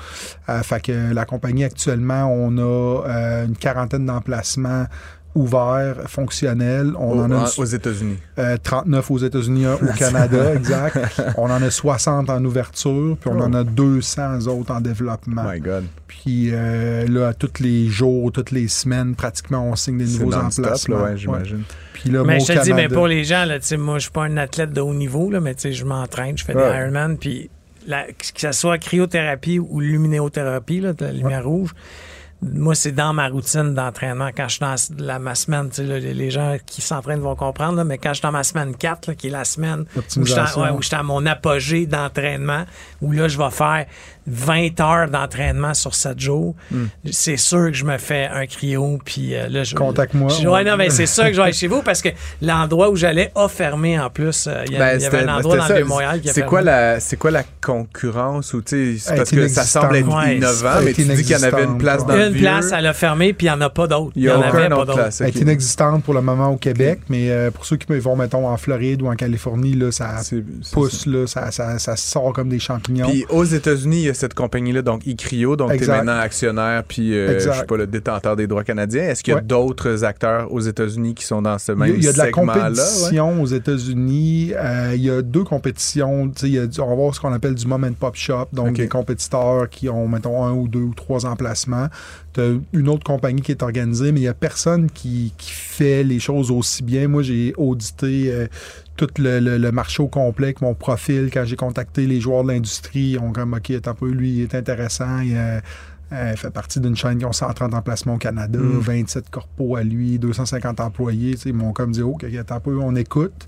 Euh, fait que la compagnie actuellement, on a euh, une quarantaine d'emplacements ouverts, fonctionnels. On Au- en a une- aux États-Unis. euh, 39 aux États-Unis, un au *laughs* Canada, exact. On en a 60 en ouverture, puis on Oh. en a 200 autres en développement. My God. Puis euh, là, tous les jours, toutes les semaines, pratiquement, on signe des nouveaux emplacements. là, ouais, Ouais. j'imagine. Puis là, Mais je te dis, mais pour les gens, là, tu sais, moi, je suis pas un athlète de haut niveau, là, mais tu sais, je m'entraîne, je fais Ouais. des Ironman, puis la- que ce soit cryothérapie ou luminéothérapie, là, de la lumière rouge, moi, c'est dans ma routine d'entraînement. Quand je suis dans la, ma semaine, tu sais, là, les, gens qui s'entraînent vont comprendre, là, mais quand je suis dans ma semaine 4, là, qui est la semaine où je suis ouais, où je suis à mon apogée d'entraînement, où là, je vais faire 20 heures d'entraînement sur 7 jours, Hmm. c'est sûr que je me fais un cryo, puis euh, là, je... Contacte-moi. Je- Ouais, non, mais c'est sûr que je vais aller chez vous parce que l'endroit où j'allais a fermé en plus. Euh, Il y, a- Ben, y avait un endroit c'était dans ça. le Vieux-Montréal qui a C'est fermé. quoi la c'est quoi la concurrence ou tu sais c'est Elle parce que ça semble être inexistante. Ouais, innovant mais tu dis qu'il y en avait une place dans le Une place, elle a fermé, puis il n'y en a pas d'autres. Il y a en aucun avait pas autre d'autres. Elle est inexistante pour le moment au Québec, mais euh, pour ceux qui vont, mettons, en Floride ou en Californie, là, ça pousse, là, ça, ça, ça sort comme des champignons. Puis aux États-Unis, cette compagnie-là, donc Icrio, donc tu es maintenant actionnaire, puis euh, je sais pas, le détenteur des droits canadiens. Est-ce qu'il y a Ouais. d'autres acteurs aux États-Unis qui sont dans ce même a, il y a de la segment-là? ouais? compétition aux États-Unis. Euh, il y a deux compétitions. Tu sais, il y a du- on va voir ce qu'on appelle du mom and pop shop, donc Ok. des compétiteurs qui ont, mettons, un ou deux ou trois emplacements. Tu as une autre compagnie qui est organisée, mais il n'y a personne qui, qui fait les choses aussi bien. Moi, j'ai audité euh, tout le, le- le marché au complet avec mon profil. Quand j'ai contacté les joueurs de l'industrie, ont comme, OK, un peu, lui, il est intéressant. Il, euh, euh, fait partie d'une chaîne qui ont 130 emplacements au Canada, Mm. 27 corpos à lui, 250 employés. Ils m'ont comme dit, OK, attends un peu, on écoute.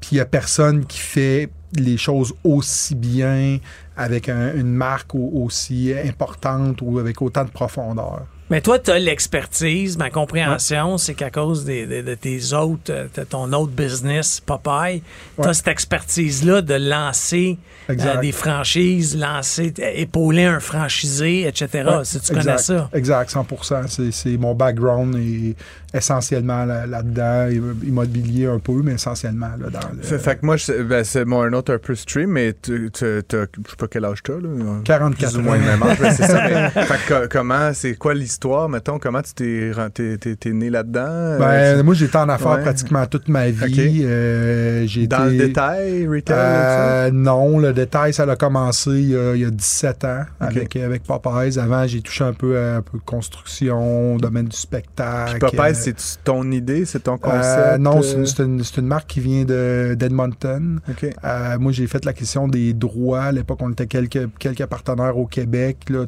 Puis il n'y a personne qui fait les choses aussi bien avec un- une marque au- aussi importante ou avec autant de profondeur. Mais toi, tu as l'expertise. Ma compréhension, c'est qu'à cause des- de tes autres, euh, de ton autre business, Popeye, tu as Ouais. cette expertise-là de lancer euh, des franchises, lancer, épauler un franchisé, etc. Ouais, si tu exact, connais ça. Exact, 100 C'est- C'est mon background et essentiellement là- là-dedans, immobilier un peu, mais essentiellement là, dans le Fait, fait que moi, je- ben, c'est mon un autre un peu stream, mais tu, tu, t'as- je sais pas quel âge t'as, là. 44 Plus ou moins même âge, ben, c'est ça. mais, *laughs* fait que co- comment, c'est quoi l'histoire, mettons, comment tu t'es, né là-dedans? Ben, Euh, moi, j'étais en affaires Ouais. pratiquement toute ma vie. Euh, j'ai dans été- le détail, retail? Euh, non, le détail, ça a commencé il y a, il y a 17 ans avec, avec Popeyes. Avant, j'ai touché un peu à un peu de construction, domaine du spectacle. Puis c'est ton idée, c'est ton euh, concept? non, euh? c'est une, c'est une- marque qui vient de- d'Edmonton. Euh, moi, j'ai fait l'acquisition des droits. À l'époque, on était quelques, quelques partenaires au Québec. Là,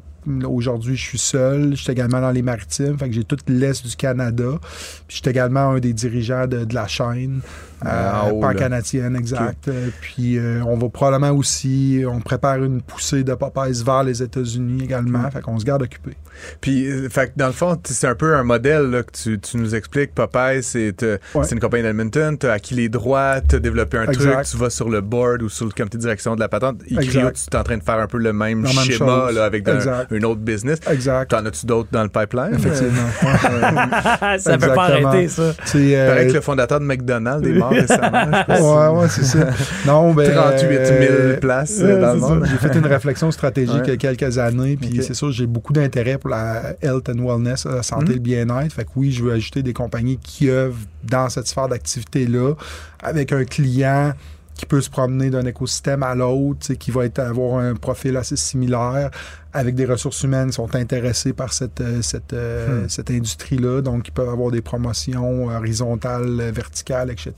Aujourd'hui, je suis seul. Je suis également dans les maritimes. Fait que j'ai tout l'Est du Canada. Puis je suis également un des dirigeants de, de la chaîne. Ah, en haut, là. pan-canadienne, exact. Euh, puis euh, on va probablement aussi, on prépare une poussée de Popeyes vers les États-Unis également. Fait qu'on se garde occupé. Puis, euh, fait que dans le fond, c'est un peu un modèle là, que tu, tu nous expliques. Popeye, c'est euh, Ouais. une compagnie d'Edmonton, tu as acquis les droits, tu as développé un Exact. truc, tu vas sur le board ou sur le comité de direction de la patente. Exact. tu es en train de faire un peu le même même schéma là, avec un, Exact. un autre business. Exact. T'en as-tu d'autres dans le pipeline? Effectivement. Ouais. *laughs* ça peut pas arrêter, ça. C'est, euh, paraît que le fondateur de McDonald's est mort *laughs* récemment. Ouais, ouais, c'est ça. Non, ben, *laughs* 38 000 euh, places euh, dans le monde. J'ai fait une réflexion stratégique il y a quelques années, puis c'est sûr, j'ai beaucoup d'intérêt pour la health and wellness, la santé Mhm. et le bien-être. Fait que oui, je veux ajouter des compagnies qui œuvrent dans cette sphère d'activité-là, avec un client qui peut se promener d'un écosystème à l'autre, tu sais, qui va être, avoir un profil assez similaire, avec des ressources humaines sont intéressées par cette, euh, cette, euh, Hmm. cette industrie-là, donc ils peuvent avoir des promotions horizontales, euh, verticales, etc.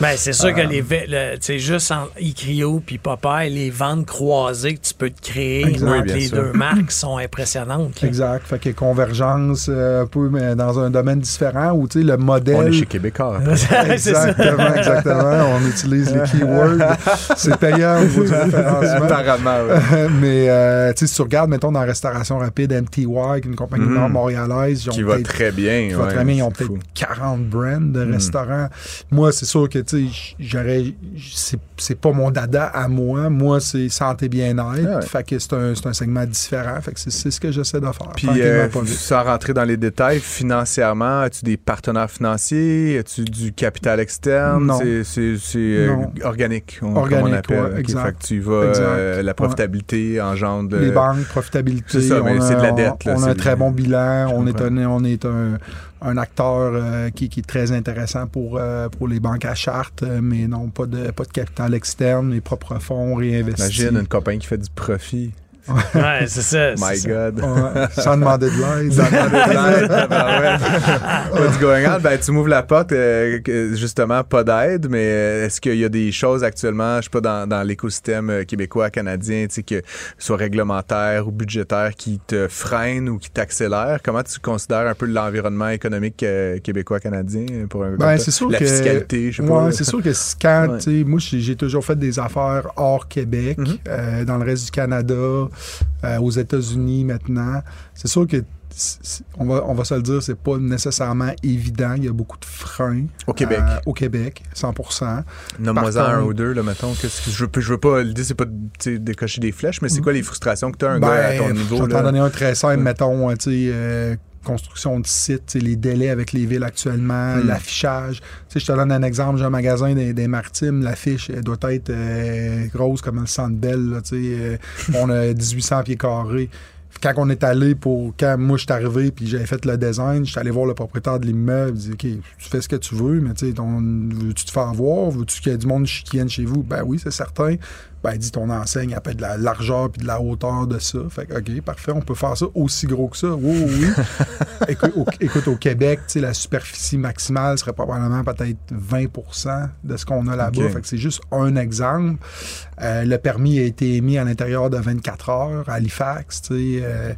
Ben, c'est sûr que les le- tu sais, juste en Icrio puis Popeye, les ventes croisées que tu peux te créer Exact. entre les sûr. deux marques sont impressionnantes. là. Exact. Fait que convergence euh, un peu, mais dans un domaine différent où tu sais, le modèle. On est chez Québécois. C'est. *laughs* Exactement, *laughs* exactement. On utilise les keywords. C'est payant au niveau du *laughs* référencement. Apparemment, oui. Mais euh, tu sais, si tu regardes, mettons, dans la restauration rapide, MTY, une compagnie Mhm. nord montréalaise, ils ont Qui va très bien. qui va ouais, très bien, ils ont peut-être fou. 40 brands de Mhm. restaurants. Moi, c'est sûr que, tu sais, j'aurais. C'est pas mon dada à moi. Moi, c'est santé bien-être. Ah ouais. Fait que c'est un, un segment différent. Fait que c'est- ce que j'essaie de faire. Puis, euh, sans rentrer dans les détails, financièrement, as-tu des partenaires financiers? As-tu du capital externe? Non. C'est- euh, organique, on, Organique, comme on appelle. ouais, exact. Fait que tu vas, euh, la profitabilité engendre... les euh, banques, profitabilité. c'est ça, on a- de la dette, là, on a un très bon bilan. On est, un, on est un, un acteur euh, qui, qui est très intéressant pour, euh, pour les banques à charte, euh, mais non, pas de, pas de capital externe, les propres fonds réinvestis. Imagine une compagnie qui fait du profit. Ouais, c'est ça. *laughs* My ça. God. Ouais, sans demander de l'aide. Sans demander de l'aide, *laughs* ben ouais. *laughs* What's going on? Ben, tu m'ouvres la porte, euh, justement, pas d'aide, mais euh, est-ce qu'il y a des choses actuellement, je sais pas, dans, dans l'écosystème euh, québécois, canadien, tu sais, que soit réglementaire ou budgétaire, qui te freinent ou qui t'accélèrent? Comment tu considères un peu l'environnement économique euh, québécois-canadien pour un Ben, c'est sûr La que- fiscalité, je sais Ouais, pas. c'est sûr que quand, Ouais. tu sais, moi, j'ai toujours fait des affaires hors Québec, Mhm. euh, dans le reste du Canada, euh, aux États-Unis maintenant. C'est sûr que, on va, on va se le dire, c'est pas nécessairement évident. Il y a beaucoup de freins. Au Québec. euh, au Québec, 100 Nomme-moi un ou deux, là, mettons. Que je veux, je veux pas, l'idée, c'est pas de décocher des flèches, mais c'est quoi les frustrations que tu as, un Ben, gars, à ton je niveau? vais t'en donner un très simple, Ouais. mettons, euh, tu sais, euh, construction de sites, les délais avec les villes actuellement, Hmm. l'affichage. Tu Je te donne un exemple, j'ai un magasin des, des Maritimes, l'affiche doit être euh, grosse comme le Centre Bell. là, tu sais, euh, on a *laughs* 1800 pieds carrés. Quand on est allé pour. Quand moi je suis arrivé puis j'avais fait le design, j'étais allé voir le propriétaire de l'immeuble. Il dit OK, tu fais ce que tu veux, mais tu sais, ton- veux-tu te faire voir? Veux-tu qu'il y ait du monde qui vienne chez vous? Ben oui, c'est certain. Ben, dit ton enseigne, elle peut être de la largeur puis de la hauteur de ça. Fait que, OK, parfait, on peut faire ça aussi gros que ça. Oui, oui, *laughs* écoute, au, écoute, au Québec, tu sais, la superficie maximale serait probablement peut-être 20% de ce qu'on a là-bas. Fait que c'est juste un exemple. Euh, le permis a été émis à l'intérieur de 24 heures à Halifax. tu sais. Euh,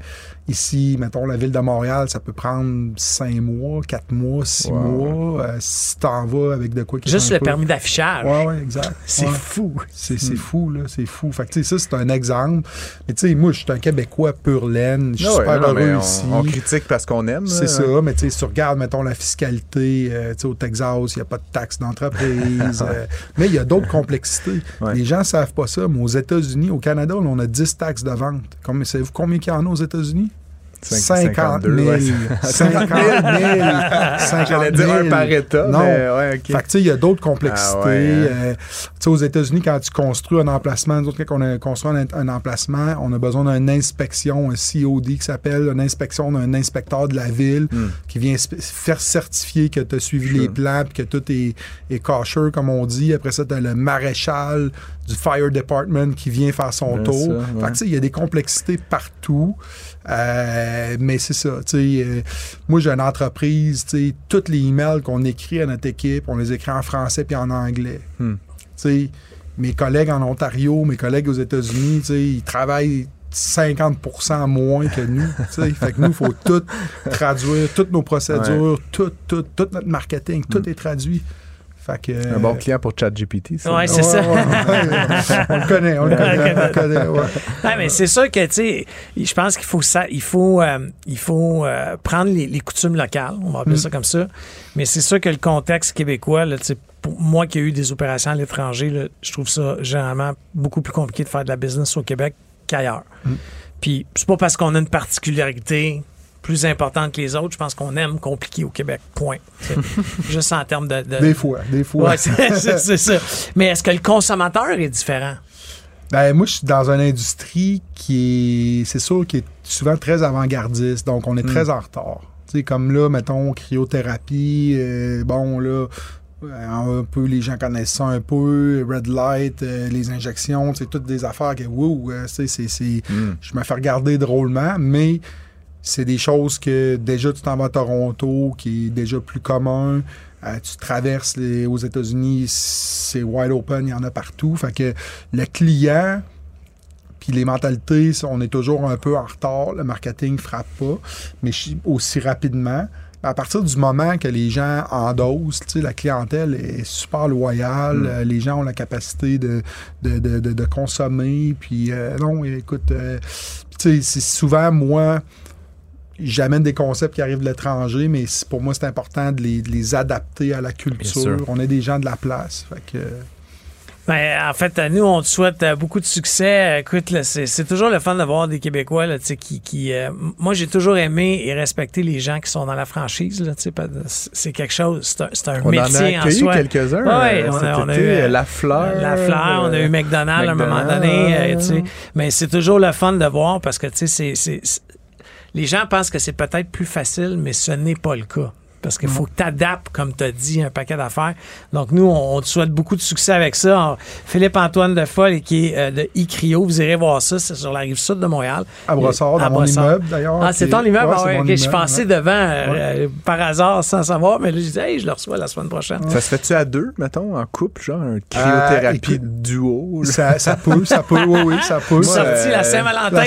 ici, mettons, la ville de Montréal, ça peut prendre 5 mois, 4 mois, 6 Wow. mois. Euh, si t'en vas avec de quoi Juste le peu- permis d'affichage. Ouais, ouais, exact. *laughs* C'est Ouais. fou. C'est c'est fou, là. C'est fou. Fait que, tu sais, ça, c'est un exemple. Mais, tu sais, moi, je suis un Québécois pur laine. Je suis Ah ouais, super non, mais heureux on, ici. on critique parce qu'on aime. C'est ça, mais tu sais, si tu regardes, mettons, la fiscalité, euh, tu sais, au Texas, il n'y a pas de taxes d'entreprise. *laughs* euh, mais il y a d'autres complexités. Ouais. Les gens ne savent pas ça, mais aux États-Unis, au Canada, on a 10 taxes de vente. Savez-vous combien il y en a aux États-Unis? Cinq- 50 52, 000. ouais. 50 000. 50 J'allais dire un 000. par État, Non. mais ouais, OK. Fait que, tu sais, il y a d'autres complexités. Ah ouais, hein. Euh, sais, aux États-Unis, quand tu construis un emplacement, nous autres, quand on a construit un, un emplacement, on a besoin d'une inspection, un COD qui s'appelle, une inspection d'un inspecteur de la ville Hmm. qui vient faire certifier que tu as suivi les plans puis que tout est, est comme on dit. Après ça, tu as le maréchal du fire department qui vient faire son tour. ouais. Fait que, il y a des complexités partout. Euh, mais c'est ça. euh, moi, j'ai une entreprise. Tous les emails qu'on écrit à notre équipe, on les écrit en français puis en anglais. Hmm. Tu sais, mes collègues en Ontario, mes collègues aux États-Unis, ils travaillent 50% moins que nous. fait que nous, il faut tout traduire, toutes nos procédures, tout, tout, tout notre marketing, tout est traduit. Fait que, Un bon client pour ChatGPT, ça. Ouais, c'est ça. ouais, ouais. on le connaît, on le connaît, on le connaît, ouais. Ouais, mais c'est sûr que, tu sais, je pense qu'il faut ça, il faut, euh, il faut euh, prendre les, les coutumes locales, on va appeler ça comme ça. Mais c'est sûr que le contexte québécois, là, tu sais, pour moi qui ai eu des opérations à l'étranger, là, je trouve ça généralement beaucoup plus compliqué de faire de la business au Québec qu'ailleurs. Puis c'est pas parce qu'on a une particularité plus importante que les autres, je pense qu'on aime compliquer au Québec. Point. *laughs* Juste en termes de. de- Des fois, des fois. Ouais, c'est ça. Mais est-ce que le consommateur est différent? Ben, moi, je suis dans une industrie qui est, c'est sûr, qui est souvent très avant-gardiste. Donc, on est très en retard. Tu sais, comme là, mettons, cryothérapie, euh, bon, là, euh, un peu, les gens connaissent ça un peu, red light, euh, les injections, c'est toutes des affaires que, wow, tu sais, c'est, c'est, je me fais regarder drôlement, mais c'est des choses que déjà tu t'en vas à Toronto, qui est déjà plus commun. Euh, tu traverses les, aux États-Unis, c'est wide open, il y en a partout. Fait que le client, puis les mentalités, on est toujours un peu en retard. Le marketing frappe pas, mais aussi rapidement. À partir du moment que les gens endossent, tu sais, la clientèle est super loyale, euh, les gens ont la capacité de, de, de, de- consommer. Puis euh, non, écoute, euh, tu sais, c'est souvent moi, j'amène des concepts qui arrivent de l'étranger, mais pour moi, c'est important de les, de les adapter à la culture. On est des gens de la place. Fait que, Ben, en fait, nous, on te souhaite euh, beaucoup de succès. Écoute, c'est, toujours le fun d'avoir des Québécois là, tu sais, qui. qui euh, moi, j'ai toujours aimé et respecté les gens qui sont dans la franchise. C'est quelque chose, c'est un, un On en a métier en, soi. quelques-uns. Ouais, euh, on a- on eu, La Fleur. La fleur, on a eu McDonald's, à un moment donné. euh, tu sais. mais c'est toujours le fun de voir parce que c'est- les gens pensent que c'est peut-être plus facile, mais ce n'est pas le cas. Parce qu'il faut que tu adaptes, comme tu as dit, un paquet d'affaires. Donc, nous, on, on te souhaite beaucoup de succès avec ça. Philippe-Antoine Defolle, qui est euh, de iCrio, vous irez voir ça, c'est sur la rive sud de Montréal. à Brossard, À dans mon Brossard. immeuble d'ailleurs. Ah, c'est ton immeuble? Ouais, Ah ouais, mon ok, je passais ouais. devant euh, euh, par hasard sans savoir, mais là, je disais, hey, je le reçois la semaine prochaine. Ça se fait-tu à deux, mettons, en couple, genre un cryothérapie écoute, duo? Ça, ça peut, ça peut, oui, oui, ça peut. Sorti euh, la Saint-Valentin,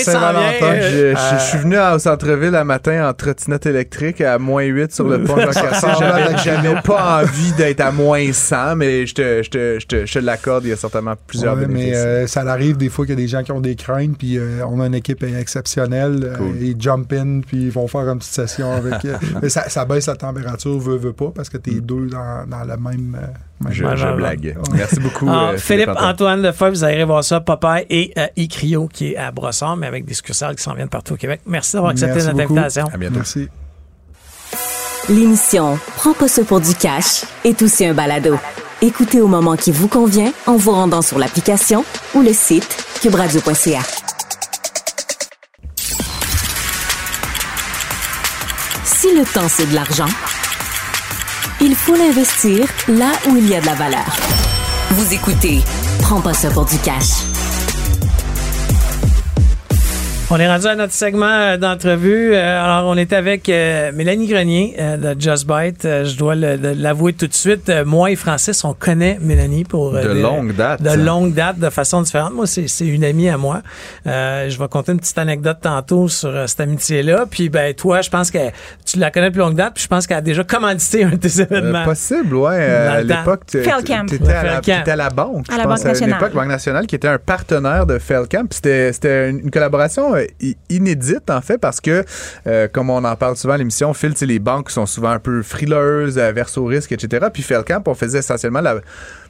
euh, Je, suis venu au centre-ville un matin en trottinette électrique à moins 8 sur le pont. *laughs* *laughs* J'avais pas envie d'être à moins 100, mais je te, je te, je te, je te l'accorde, il y a certainement plusieurs Ouais, mais euh, ça arrive des fois qu'il y a des gens qui ont des craintes, puis euh, on a une équipe exceptionnelle. euh, ils jump in, puis ils vont faire une petite session avec. *laughs* mais ça, ça baisse la température, veut, veut pas, parce que t'es deux dans, dans la même. euh, je, Ouais, je ouais, ouais. blague. Merci beaucoup. *laughs* Ah, euh, Philippe-Antoine Lefebvre, vous allez voir ça, Popeye et euh, iCrio qui est à Brossard, mais avec des succursales qui s'en viennent partout au Québec. Merci d'avoir accepté Merci notre beaucoup. invitation. À bientôt. Merci. L'émission Prends pas ça pour du cash est aussi un balado. Écoutez au moment qui vous convient en vous rendant sur l'application ou le site cubradio.ca. Si le temps c'est de l'argent, il faut l'investir là où il y a de la valeur. Vous écoutez Prends pas ça pour du cash. On est rendu à notre segment euh, d'entrevue. Euh, alors, on est avec euh, Mélanie Grenier euh, de Just Bite. Je dois l'avouer tout de suite. Moi et Francis, on connaît Mélanie pour euh, De des- longue date. De longue date, de façon différente. Moi, c'est une amie à moi. Euh, je vais compter une petite anecdote tantôt sur cette amitié-là. Puis, ben, toi, je pense que tu la connais depuis longue date. Puis, je pense qu'elle a déjà commandité un de tes Euh, événements. possible, ouais. euh, Dans à l'époque, tu étais à, Ouais, la- à banque. À je la pense, Banque À nationale. l'époque, Banque nationale, qui était un partenaire de Felcamp. Puis C'était c'était une collaboration euh, inédite, en fait, parce que, euh, comme on en parle souvent à l'émission, Phil, les banques sont souvent un peu frileuses, averses au risque, etc. Puis Felcamp, on faisait essentiellement la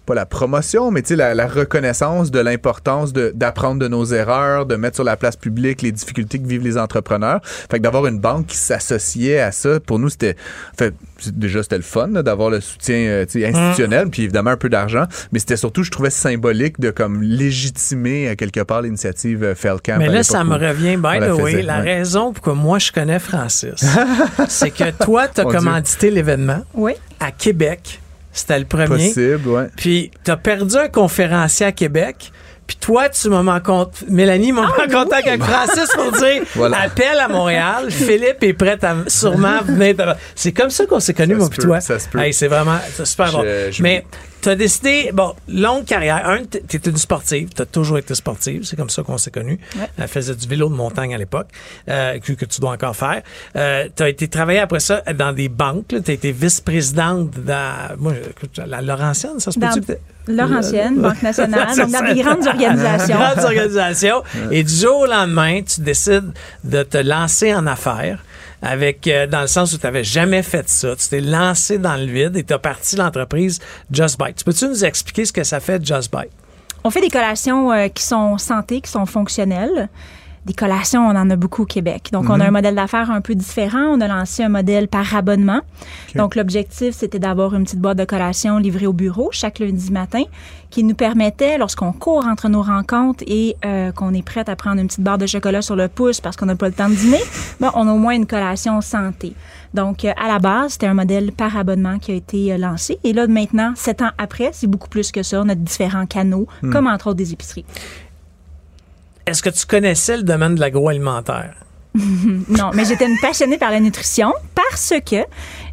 pas la promotion, mais tu sais, la, la reconnaissance de l'importance de- d'apprendre de, nos erreurs, de mettre sur la place publique les difficultés que vivent les entrepreneurs. Fait que d'avoir une banque qui s'associait à ça, pour nous, c'était... Fait, déjà, c'était le fun d'avoir le soutien euh, sais, institutionnel, puis évidemment un peu d'argent, mais c'était surtout, je trouvais, symbolique de comme légitimer, à quelque part, l'initiative euh, Felcamp. Mais là, ça me revient, by the way, faisait, la ouais. raison pourquoi moi je connais Francis, *laughs* c'est que toi, tu as Mon commandité l'événement Oui. à Québec. C'était le premier. Possible, ouais. Puis, tu as perdu un conférencier à Québec. Puis toi, tu m'as en compte. Mélanie m'a mis en contact avec Francis pour dire *laughs* Voilà. appel à Montréal. Philippe est prêt à sûrement venir. te- C'est comme ça qu'on s'est connus, Ça moi se puis peut, toi. ça se peut. Hey, c'est vraiment super Je- bon. je- Mais tu as décidé, bon, longue carrière. Un, tu étais une sportive. Tu as toujours été sportive. C'est comme ça qu'on s'est connus. Ouais. Elle faisait du vélo de montagne à l'époque, euh, que, que tu dois encore faire. tu as été travailler après ça dans des banques. Tu as été vice-présidente dans moi, écoute, la Laurentienne, ça se peut-tu? que- Laurentienne, Banque nationale, donc dans des *laughs* grandes organisations. Grandes organisations. Et du jour au lendemain, tu décides de te lancer en affaires. Avec, euh, dans le sens où tu n'avais jamais fait ça. Tu t'es lancé dans le vide et tu as parti l'entreprise Just Bite. Tu peux-tu nous expliquer ce que ça fait Just Bite? On fait des collations euh, qui sont santé, qui sont fonctionnelles. Des collations, on en a beaucoup au Québec. Donc, on a un modèle d'affaires un peu différent. On a lancé un modèle par abonnement. Donc, l'objectif, c'était d'avoir une petite boîte de collation livrée au bureau chaque lundi matin qui nous permettait, lorsqu'on court entre nos rencontres et euh, qu'on est prête à prendre une petite barre de chocolat sur le pouce parce qu'on n'a pas le temps de dîner, *laughs* ben, on a au moins une collation santé. Donc, euh, à la base, c'était un modèle par abonnement qui a été euh, lancé. Et là, maintenant, sept ans après, c'est beaucoup plus que ça. On a différents canaux, comme entre autres des épiceries. Est-ce que tu connaissais le domaine de l'agroalimentaire? *laughs* Non, mais j'étais une passionnée par la nutrition parce que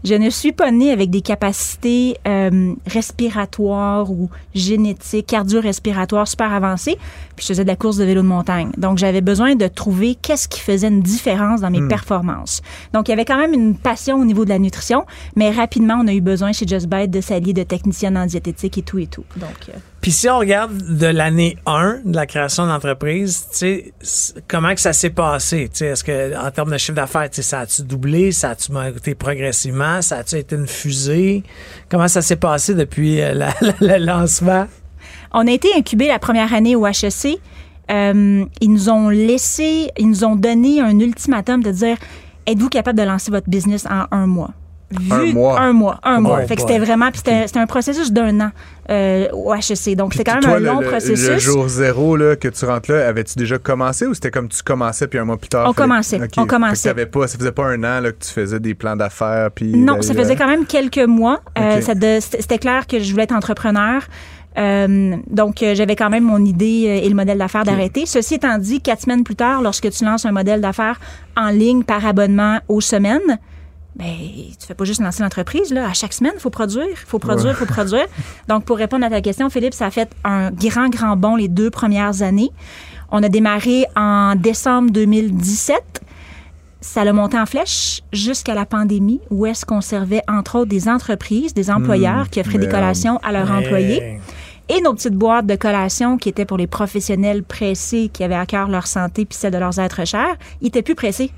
je ne suis pas née avec des capacités euh, respiratoires ou génétiques, cardio-respiratoires super avancées. Puis je faisais de la course de vélo de montagne. Donc j'avais besoin de trouver qu'est-ce qui faisait une différence dans mes performances. Donc il y avait quand même une passion au niveau de la nutrition, mais rapidement on a eu besoin chez Just Bite de s'allier de technicienne en diététique et tout et tout. Donc euh, Puis si on regarde de l'année 1 de la création de l'entreprise, tu sais, comment que ça s'est passé? Tu sais, Est-ce que en termes de chiffre d'affaires, tu sais, ça a-tu doublé? Ça a-tu monté progressivement? Ça a-tu été une fusée? Comment ça s'est passé depuis euh, la- *laughs* le lancement? On a été incubés la première année au HEC. Euh, ils nous ont laissé, ils nous ont donné un ultimatum de dire êtes-vous capable de lancer votre business en un mois? Un mois. Un mois. Un mois. boy. Fait que c'était vraiment. Puis c'était c'était un processus d'un an euh, au HEC. Donc, c'était quand même toi, un long le, processus. Le jour zéro là, que tu rentres là, avais-tu déjà commencé ou c'était comme tu commençais puis un mois plus tard? On commençait, Ok. on commençait. pas, ça faisait pas un an là, que tu faisais des plans d'affaires puis. Non, ça faisait quand même quelques mois. Euh, C'était clair que je voulais être entrepreneur. Euh, donc, euh, j'avais quand même mon idée euh, et le modèle d'affaires d'arrêter. Ceci étant dit, quatre semaines plus tard, lorsque tu lances un modèle d'affaires en ligne par abonnement aux semaines, ben, tu fais pas juste lancer l'entreprise, là. À chaque semaine, il faut produire, il faut produire, il faut produire. Donc, pour répondre à ta question, Philippe, ça a fait un grand, grand bond les deux premières années. On a démarré en décembre 2017 ça l'a monté en flèche jusqu'à la pandémie, où est-ce qu'on servait, entre autres, des entreprises, des employeurs qui offraient des collations à leurs employés. Et nos petites boîtes de collations qui étaient pour les professionnels pressés qui avaient à cœur leur santé puis celle de leurs êtres chers, ils étaient plus pressés.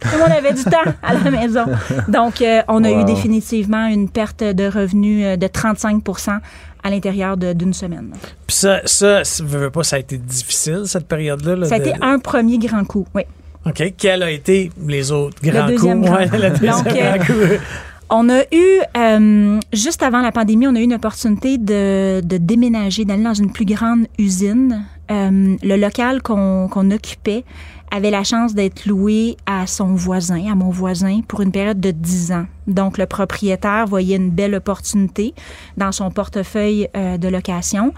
Tout le monde avait du temps à la maison. Donc, euh, on a Wow. eu définitivement une perte de revenus euh, de 35% à l'intérieur d'une semaine. Puis ça, ça, veux, veux pas, ça a été difficile, cette période-là. là, Ça a été un premier grand coup, oui. OK. Quels ont été les autres grands coups? grand Ouais, coup. le deuxième Donc, euh, grand coup. On a eu, euh, juste avant la pandémie, on a eu une opportunité de, de déménager, d'aller dans une plus grande usine. Euh, le local qu'on occupait avait la chance d'être loué à son voisin, à mon voisin, pour une période de 10 ans. Donc, le propriétaire voyait une belle opportunité dans son portefeuille euh, de location.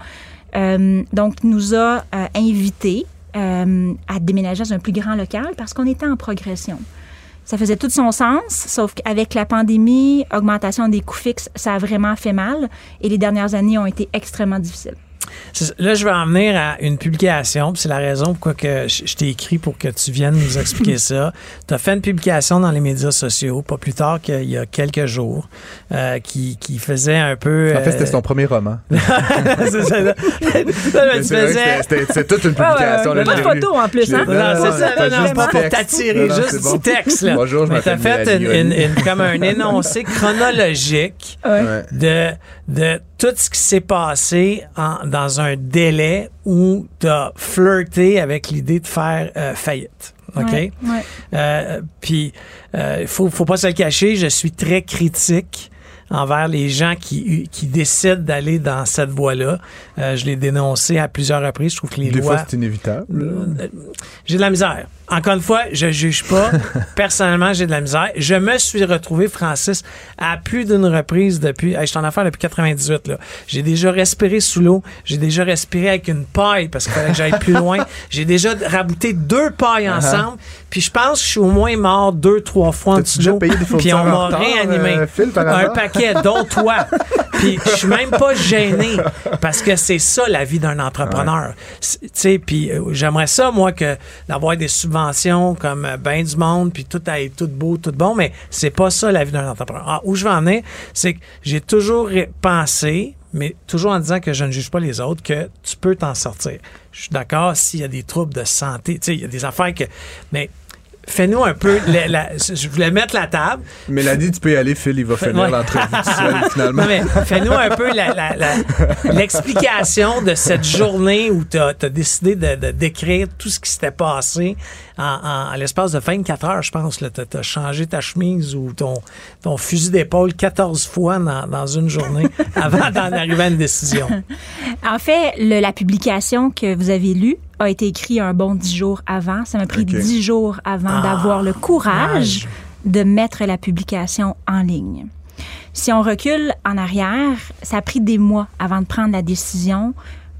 Euh, donc, nous a invités à déménager dans un plus grand local parce qu'on était en progression. Ça faisait tout son sens, sauf qu'avec la pandémie, augmentation des coûts fixes, ça a vraiment fait mal et les dernières années ont été extrêmement difficiles. Là, je vais en venir à une publication, puis c'est la raison pourquoi que je, t'ai écrit pour que tu viennes nous expliquer *laughs* ça. Tu as fait une publication dans les médias sociaux, pas plus tard qu'il y a quelques jours, euh, qui, qui faisait un peu... En fait, c'était euh, son premier roman. *laughs* c'est ça, tu faisais- c'était- c'était c'était toute une Ah ouais, publication. là, pas de photo en plus, hein? Non, c'est ça, t'as non, non, juste pas pour texte. t'attirer, juste bon. du texte. Là. Bonjour, je Mais t'as m'appelle fait une, Mélanie. une- une- comme un *laughs* énoncé chronologique Ouais. de, de tout ce qui s'est passé en- dans un délai où tu as flirté avec l'idée de faire euh, faillite. OK? Euh, Puis, il faut, faut pas se le cacher, je suis très critique envers les gens qui, qui décident d'aller dans cette voie-là. Euh, je l'ai dénoncé à plusieurs reprises. Je trouve que les Des lois... fois, c'est inévitable. Euh, J'ai de la misère. Encore une fois, je juge pas. *laughs* Personnellement, j'ai de la misère. Je me suis retrouvé, Francis, à plus d'une reprise depuis. Hey, je suis en affaire depuis 98. là. J'ai déjà respiré sous l'eau. J'ai déjà respiré avec une paille parce qu'il fallait que j'aille plus loin. *laughs* J'ai déjà rabouté deux pailles ensemble. Puis je pense que je suis au moins mort deux, trois fois en Uh-huh. Dessous Puis on m'a réanimé. euh, un hasard? Paquet, dont toi. Puis je suis même pas gêné parce que c'est ça la vie d'un entrepreneur. Tu sais, puis euh, j'aimerais ça moi que d'avoir des subventions comme euh, ben du monde puis tout aille tout beau, tout bon, mais c'est pas ça la vie d'un entrepreneur. Ah, où je vais en venir, c'est que j'ai toujours pensé mais toujours en disant que je ne juge pas les autres, que tu peux t'en sortir. Je suis d'accord s'il y a des troubles de santé, tu sais, il y a des affaires que... Mais fais-nous un peu... la- la- je voulais mettre la table, Mélanie, tu peux y aller, Phil, il va finir Ouais. l'entrevue seul, *laughs* finalement. non, mais fais-nous un peu la- la- la- *laughs* l'explication de cette journée où tu as, décidé de, de décrire tout ce qui s'était passé en, l'espace de 24 heures, je pense. Tu as, changé ta chemise ou ton, ton fusil d'épaule 14 fois dans, dans une journée *laughs* avant d'en arriver à une décision. En fait, le- la publication que vous avez lue a été écrite un bon dix jours avant. Ça m'a pris dix jours avant Ah, d'avoir le courage de mettre la publication en ligne. Si on recule en arrière, ça a pris des mois avant de prendre la décision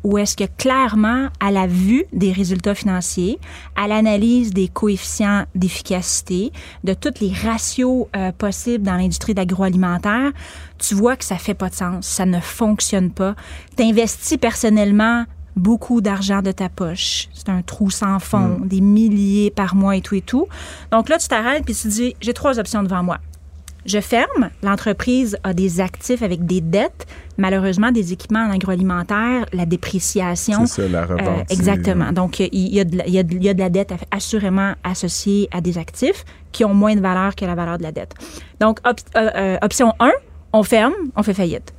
où est-ce que clairement, à la vue des résultats financiers, à l'analyse des coefficients d'efficacité, de tous les ratios euh, possibles dans l'industrie d'agroalimentaire, tu vois que ça fait pas de sens, ça ne fonctionne pas. Tu investis personnellement beaucoup d'argent de ta poche. C'est un trou sans fond, des milliers par mois et tout et tout. Donc là, tu t'arrêtes puis tu te dis, j'ai trois options devant moi. Je ferme. L'entreprise a des actifs avec des dettes. Malheureusement, des équipements en agroalimentaire, la dépréciation. C'est ça, la revente. Euh, exactement. Donc, il y, a de la, il y a de- il y a de la dette assurément associée à des actifs qui ont moins de valeur que la valeur de la dette. Donc, op- euh, euh, option 1, on ferme, on fait faillite.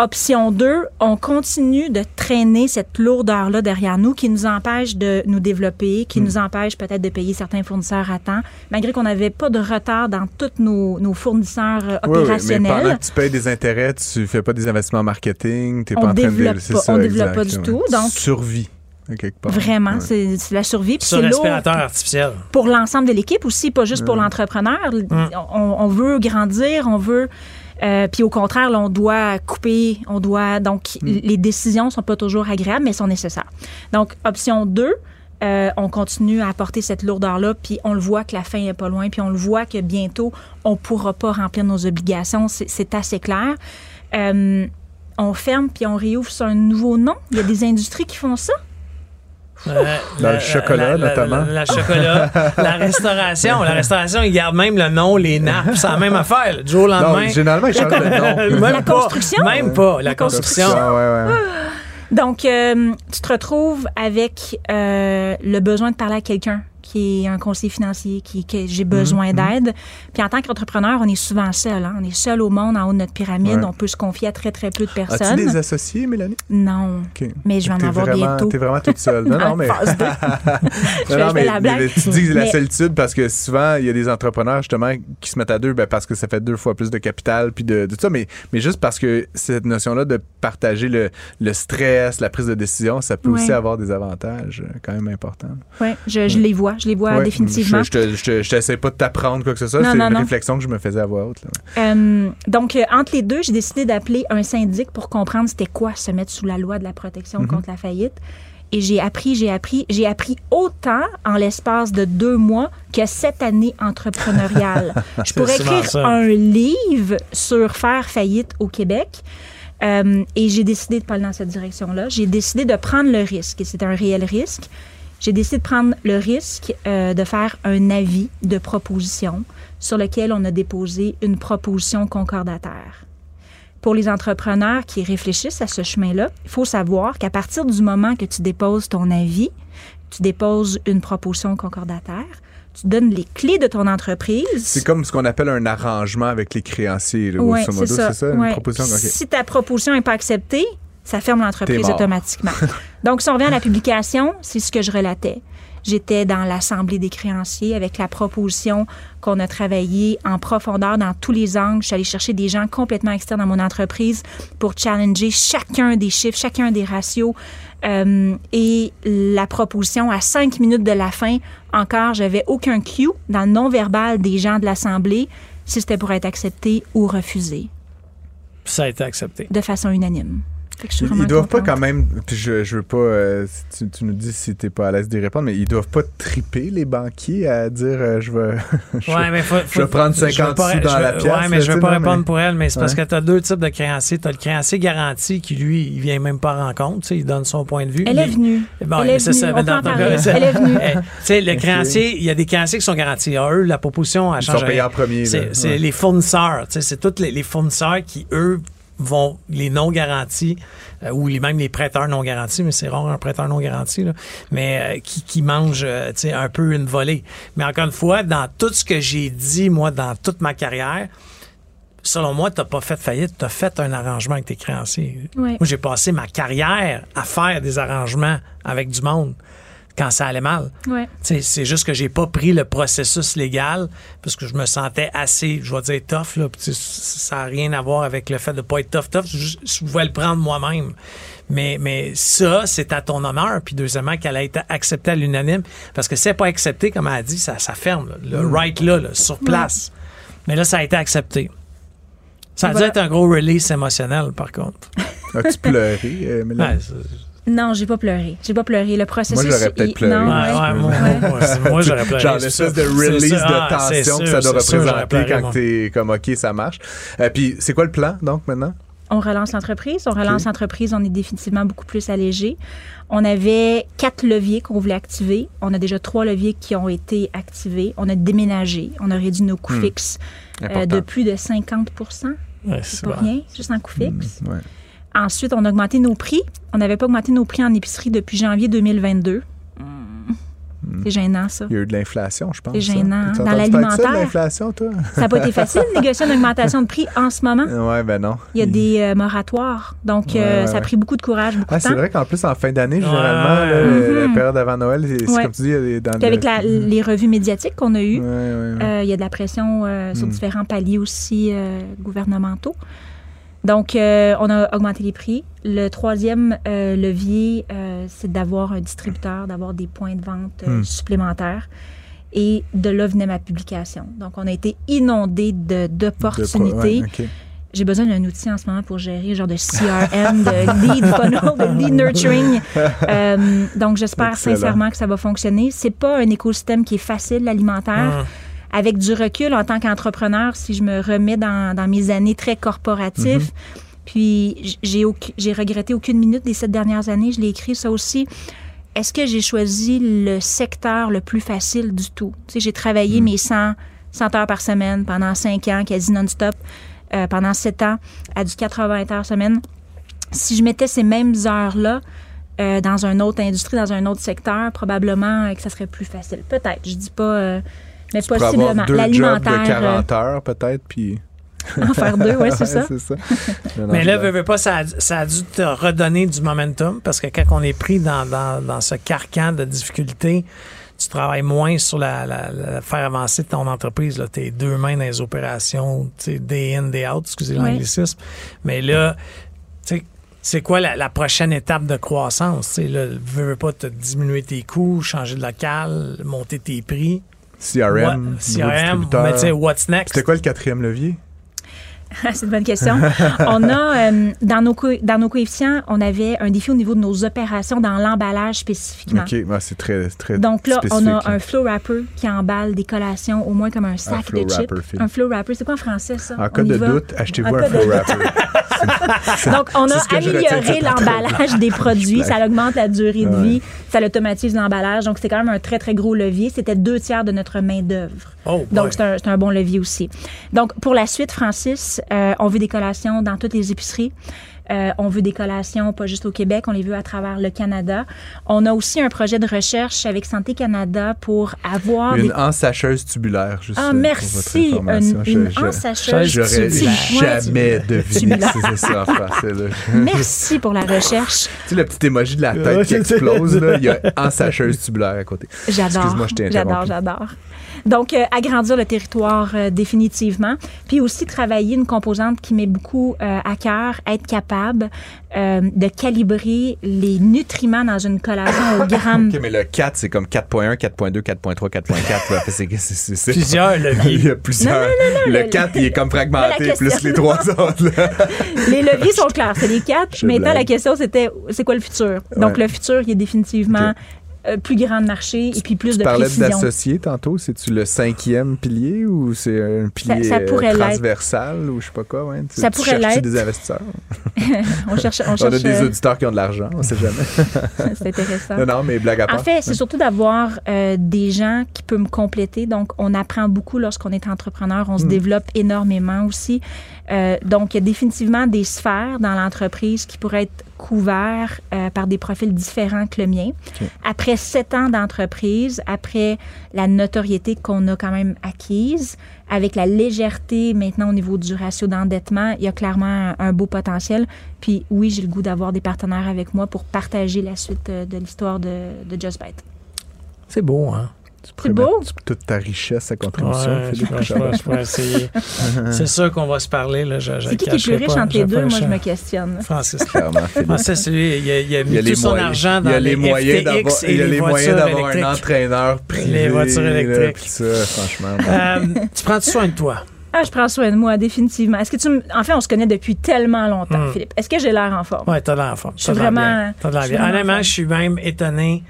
Option 2, on continue de traîner cette lourdeur-là derrière nous qui nous empêche de nous développer, qui nous empêche peut-être de payer certains fournisseurs à temps, malgré qu'on n'avait pas de retard dans tous nos, nos fournisseurs euh, Oui, oui, mais opérationnels. pendant que tu payes des intérêts, tu fais pas des investissements marketing, pas en train de développe c'est pas- ça, on développe pas du ouais. tout, donc- survie part. Vraiment, Ouais. c'est la survie. Puis Sur respirateur artificiel. pour l'ensemble de l'équipe aussi, pas juste pour l'entrepreneur. On, on veut grandir, on veut. Euh, puis au contraire, là, on doit couper, on doit. Donc, les décisions sont pas toujours agréables, mais sont nécessaires. Donc, option 2, euh, on continue à apporter cette lourdeur-là, puis on le voit que la fin est pas loin, puis on le voit que bientôt, on pourra pas remplir nos obligations. C'est- C'est assez clair. Euh, on ferme, puis on réouvre sur un nouveau nom. Il y a des industries qui font ça. Euh, Dans le la- chocolat, la- la- notamment. La, la chocolat, *laughs* la restauration. La restauration, ils gardent même le nom, les nappes. C'est la même affaire. là. Du jour au lendemain. Non, généralement, ils changent de nom. *laughs* même La pas, construction? Même pas. La construction. Ah, ouais, ouais. Donc, euh, tu te retrouves avec euh, le besoin de parler à quelqu'un qui est un conseiller financier, qui, que j'ai besoin d'aide. Puis en tant qu'entrepreneur, on est souvent seul. hein. On est seul au monde en haut de notre pyramide. Ouais. On peut se confier à très, très peu de As-tu personnes. des associés, Mélanie? Non. Mais je vais en avoir vraiment, bientôt. T'es vraiment toute seule. *laughs* Non, non, mais. *laughs* *laughs* Je Non, non, fais mais, la blague. mais tu dis la Mais- solitude parce que souvent, il y a des entrepreneurs, justement, qui se mettent à deux ben, parce que ça fait deux fois plus de capital, puis de, de tout ça. Mais, mais juste parce que cette notion-là de partager le, le stress, la prise de décision, ça peut Ouais. aussi avoir des avantages euh, quand même importants. Ouais, je, je les vois. Je les vois Ouais, définitivement. Je, je, te- je, t'essaie pas de t'apprendre quoi que ce soit. C'est une non. réflexion que je me faisais à voix haute. là. Euh, donc, euh, entre les deux, j'ai décidé d'appeler un syndic pour comprendre c'était quoi se mettre sous la loi de la protection Mhm. contre la faillite. Et j'ai appris, j'ai appris, j'ai appris autant en l'espace de deux mois que cette année entrepreneuriale. *laughs* Je pourrais écrire ça. un livre sur faire faillite au Québec. Euh, et j'ai décidé de pas aller dans cette direction-là. J'ai décidé de prendre le risque, et c'est un réel risque. J'ai décidé de prendre le risque euh, de faire un avis de proposition sur lequel on a déposé une proposition concordataire. Pour les entrepreneurs qui réfléchissent à ce chemin-là, il faut savoir qu'à partir du moment que tu déposes ton avis, tu déposes une proposition concordataire, tu donnes les clés de ton entreprise. C'est comme ce qu'on appelle un arrangement avec les créanciers, là, Ouais, grosso modo. C'est ça, une Ouais. proposition? Si ta proposition n'est pas acceptée, ça ferme l'entreprise automatiquement. *laughs* Donc, si on revient à la publication, c'est ce que je relatais. J'étais dans l'Assemblée des créanciers avec la proposition qu'on a travaillé en profondeur dans tous les angles. Je suis allée chercher des gens complètement externes dans mon entreprise pour challenger chacun des chiffres, chacun des ratios. Euh, et la proposition, à cinq minutes de la fin, encore, j'avais aucun cue dans le non-verbal des gens de l'Assemblée si c'était pour être accepté ou refusé Ça a été accepté. de façon unanime. Fait que je suis Ils, ils doivent pas quand même, puis je, je veux pas, euh, si tu, tu nous dis si t'es pas à l'aise d'y répondre, mais ils doivent pas triper les banquiers à dire euh, je vais, *laughs* je, Ouais, mais faut, je vais prendre je veux 50 pas- sous dans veux- la pièce. Ouais, mais là, je veux pas non, répondre mais- pour elle, mais c'est parce que tu as deux types de créanciers. Tu as le créancier garanti qui, lui, il vient même pas en compte. Il donne son point de vue. Elle Mais- est venue. Bon, Elle mais est ça, venue. dans ton cas, Elle est venue. *laughs* Eh, Tu sais, le créancier, il y a des créanciers qui sont garantis. Eux, la proposition, elle Ils change sont payés en premier. C'est les fournisseurs. tu sais, C'est tous les, les fournisseurs qui, eux, vont, les non garantis, euh, ou les, même les prêteurs non garantis, mais c'est rare un prêteur non garanti, là, mais euh, qui, qui mangent euh, tu sais, un peu une volée. Mais encore une fois, dans tout ce que j'ai dit, moi, dans toute ma carrière, selon moi, tu n'as pas fait faillite, tu as fait un arrangement avec tes créanciers. Ouais. Moi, j'ai passé ma carrière à faire des arrangements avec du monde quand ça allait mal. Ouais. C'est juste que j'ai pas pris le processus légal parce que je me sentais assez, je vais dire, tough. Là, ça n'a rien à voir avec le fait de pas être tough, tough. Je, je pouvais le prendre moi-même. Mais, mais ça, c'est à ton honneur. Puis deuxièmement, qu'elle a été acceptée à l'unanime. Parce que si c'est pas accepté, comme elle a dit, ça, ça ferme. là. Le right là, là, sur place. Mais là, ça a été accepté. Ça a dû être un gros release émotionnel, par contre. *laughs* As-tu pleuré, euh, Mélanie? Ouais, Non, j'ai pas pleuré. J'ai pas pleuré. Le processus. Moi, j'aurais peut-être il- pleuré. Non, Ouais, ouais. ouais, moi, moi, moi, j'aurais pleuré. Genre l'espèce de release sûr. de Ah, tension que ça doit représenter pleuré, quand t'es comme OK, ça marche. Euh, puis c'est quoi le plan donc maintenant? On relance l'entreprise. On relance l'entreprise. On est définitivement beaucoup plus allégé. On avait quatre leviers qu'on voulait activer. On a déjà trois leviers qui ont été activés. On a déménagé. On a réduit nos coûts Hmm. fixes euh, de plus de 50 Ouais, C'est c'est pas bon. rien, juste en coûts fixes. Ouais. Ensuite, on a augmenté nos prix. On n'avait pas augmenté nos prix en épicerie depuis janvier 2022. C'est gênant, ça. Il y a eu de l'inflation, je pense. C'est gênant, hein? Dans l'alimentaire. l'inflation, toi? Ça n'a pas été facile de négocier une augmentation de prix en ce moment. Ouais, ben non. Il y a des euh, moratoires. Donc, Ouais, euh, ouais, ça a pris beaucoup de courage, beaucoup Ah, c'est vrai qu'en plus, en fin d'année, Ouais. généralement, là, la Mhm. période avant Noël, c'est comme tu dis, il y a des- dans Puis le- avec la- les revues médiatiques qu'on a eues, Ouais, ouais, ouais. euh, il y a de la pression euh, sur Mm. différents paliers aussi euh, gouvernementaux. Donc, euh, on a augmenté les prix. Le troisième euh, levier, euh, c'est d'avoir un distributeur, d'avoir des points de vente euh, Mm. supplémentaires. Et de là venait ma publication. Donc, on a été inondé de- De d'opportunités. ouais. J'ai besoin d'un outil en ce moment pour gérer, genre de CRM, de lead funnel, de lead nurturing. *laughs* Donc, j'espère sincèrement que ça va fonctionner. C'est pas un écosystème qui est facile, l'alimentaire. Hum. Avec du recul, en tant qu'entrepreneur, si je me remets dans, dans mes années très corporatifs, puis j- j'ai regretté aucune minute des sept dernières années, je l'ai écrit ça aussi. Est-ce que j'ai choisi le secteur le plus facile du tout? Tu sais, j'ai travaillé mes 100, 100 heures par semaine pendant 5 ans, quasi non-stop, euh, pendant 7 ans, à du 80 heures semaine. Si je mettais ces mêmes heures-là euh, dans une autre industrie, dans un autre secteur, probablement euh, que ça serait plus facile. Peut-être, je dis pas, euh, mais Tu possiblement. deux jobs de L'alimentaire, 40 heures, peut-être, puis... euh, *laughs* en faire deux, ouais, *laughs* c'est ça. *laughs* Mais là, veux, veux pas, ça a, ça a dû te redonner du momentum parce que quand on est pris dans, dans, dans ce carcan de difficultés, tu travailles moins sur la, la- la- faire avancer ton entreprise. Tu es deux mains dans les opérations, day in, day out, excusez Oui. l'anglicisme. Mais là, tu sais, c'est quoi la, la prochaine étape de croissance? Tu sais, là, veux, veux pas te diminuer tes coûts, changer de local, monter tes prix. CRM, What- CRM, mais tu sais, what's next? C'était quoi le quatrième levier? *laughs* c'est une bonne question. on a, euh, dans, nos dans nos coefficients, on avait un défi au niveau de nos opérations dans l'emballage spécifiquement. OK, c'est très, très Donc là, on a un flow wrapper qui emballe des collations au moins comme un sac flow de chips. Un flow wrapper, c'est quoi en français ça? En cas de doute, achetez-vous un flow wrapper. *laughs* Donc, on a amélioré l'emballage des *laughs* produits. Ça augmente la durée de Ouais. vie. Ça automatise l'emballage. Donc, c'est quand même un très, très gros levier. C'était deux tiers de notre main-d'œuvre. Oh. Donc, c'est un, c'est un bon levier aussi. Donc, pour la suite, Francis, euh, on veut des collations dans toutes les épiceries. Euh, on veut des collations pas juste au Québec, on les veut à travers le Canada. On a aussi un projet de recherche avec Santé Canada pour avoir Une des... ensacheuse tubulaire, juste Ah, euh, pour merci! votre information. Une, une Je- je- ensacheuse J'aurais tubulaire. jamais deviné que ça en français. Là. *laughs* Merci pour la recherche. tu sais, le petit émoji de la tête qui explose, là, il y a ensacheuse tubulaire à côté. J'adore. Excuse-moi, je t'ai J'adore, j'adore. Donc, euh, agrandir le territoire euh, définitivement. Puis aussi travailler une composante qui met beaucoup euh, à cœur, être capable euh, de calibrer les nutriments dans une collation au *coughs* gramme. OK, mais le 4, c'est comme 4.1, 4.2, 4.3, 4.4. là. Fait, c'est- c'est- c'est- c'est- Plusieurs *laughs* Il leviers. y a plusieurs. le- le 4, il est comme *laughs* fragmenté, plus les trois *laughs* autres. là. Les leviers sont clairs, c'est les quatre. Je Maintenant, blague. la question, c'était c'est quoi le futur? Donc, Ouais. le futur, il est définitivement. Euh, plus grand de marché et puis plus Tu de parlais d'associé tantôt. C'est-tu le cinquième pilier ou c'est un pilier ça euh, pourrait transversal ou je sais pas quoi? Ouais? Tu, Ça tu pourrait l'être. des investisseurs? *laughs* On cherche, on *laughs* On a des euh, auditeurs qui ont de l'argent, on sait jamais. *laughs* c'est intéressant. non, non, mais blague à part. En fait, c'est surtout d'avoir euh, des gens qui peuvent me compléter. Donc, on apprend beaucoup lorsqu'on est entrepreneur. On se Hmm. développe énormément aussi. Euh, donc, il y a définitivement des sphères dans l'entreprise qui pourraient être couverts euh, par des profils différents que le mien. Après sept ans d'entreprise, après la notoriété qu'on a quand même acquise, avec la légèreté maintenant au niveau du ratio d'endettement, il y a clairement un, un beau potentiel. Puis oui, j'ai le goût d'avoir des partenaires avec moi pour partager la suite euh, de l'histoire de, de Just Bite. C'est beau, hein? C'est beau. toute ta richesse à contribution. Ouais, je, je essayer. C'est *laughs* sûr qu'on va se parler. Là, je, je C'est qui qui est plus riche pas, entre les deux? Moi, je me questionne. Francis. Clairement, Philippe. Francis, lui, il a, il a mis Il a tout son moyens, argent dans il y a les moyens d'avoir, il y a les les moyens d'avoir un entraîneur privé. Les voitures électriques. ça, franchement. bon. Euh, tu prends soin de toi? Ah, je prends soin de moi, définitivement. Est-ce que tu me... En fait, on se connaît depuis tellement longtemps, Hmm. Philippe. Est-ce que j'ai l'air en forme? Ouais, t'as l'air en forme. Je suis vraiment- Honnêtement, je suis même étonné.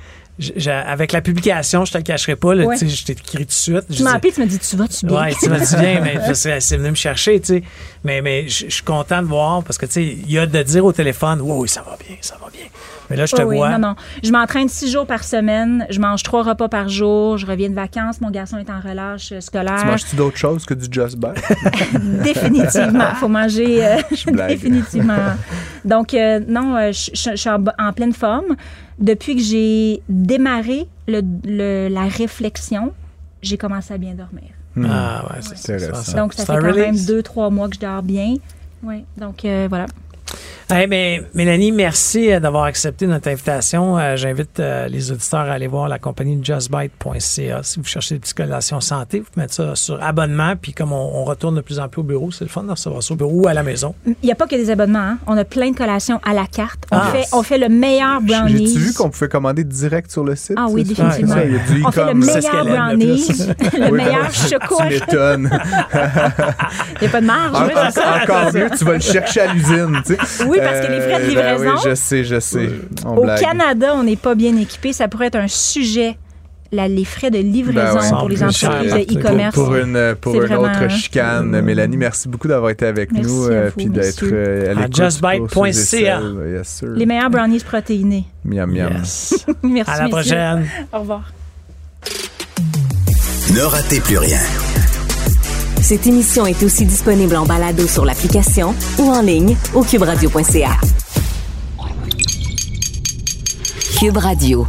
Avec la publication, je te le cacherai pas. Là, Ouais. tu sais, Je t'ai écrit tout de suite. Je Tu m'as dis- appelé, tu m'as dit, tu vas-tu bien? Ouais, tu m'as dit bien, *laughs* mais c'est venu me chercher, tu sais. Mais, mais je je suis content de voir parce que, tu sais, il y a de dire au téléphone, oui, oui, ça va bien, ça va bien. Mais là, je te Oh oui, vois. non, non. Je m'entraîne six jours par semaine. Je mange trois repas par jour. Je reviens de vacances. Mon garçon est en relâche euh, scolaire. Tu manges-tu d'autres choses que du Just Bite? *laughs* Définitivement. faut manger. euh, *laughs* définitivement. Donc, euh, non, je je- je suis en pleine forme. Depuis que j'ai démarré le- le- la réflexion, j'ai commencé à bien dormir. Ah, ouais, c'est c'est- Intéressant. Donc, ça fait quand même deux, trois mois que je dors bien. Oui. Donc, euh, voilà. Hey, mais Mélanie, merci euh, d'avoir accepté notre invitation. Euh, J'invite euh, les auditeurs à aller voir la compagnie justbite.ca. Si vous cherchez des petites collations santé, vous pouvez mettre ça sur abonnement. Puis comme on, on retourne de plus en plus au bureau, c'est le fun de recevoir ça au bureau ou à la maison. Il n'y a pas que des abonnements. hein. On a plein de collations à la carte. On, Ah. fait, on fait le meilleur brownies. J'ai-tu vu qu'on pouvait commander direct sur le site? Ah oui, ça? définitivement. Ouais, il y a du On fait le meilleur aime le *laughs* meilleur chocolat. Tu m'étonnes. *laughs* Il n'y a pas de marge. En- ça. en- encore mieux, tu vas le chercher à l'usine. tu sais. Oui, parce que les frais de ben livraison- oui, je sais, je sais. On Au blague. Canada, on n'est pas bien équipé. Ça pourrait être un sujet, la- les frais de livraison Ben ouais. pour les entreprises e-commerce. Pour, pour une, pour une vraiment, autre chicane. Mélanie, merci beaucoup d'avoir été avec Merci nous euh, puis d'être euh, à justbite.ca. Yes. Les meilleurs brownies protéinés. Miam, miam. Yes. *laughs* Merci, à la messieurs. prochaine. Au revoir. Ne ratez plus rien. Cette émission est aussi disponible en balado sur l'application ou en ligne au cuberadio.ca. Cube Radio.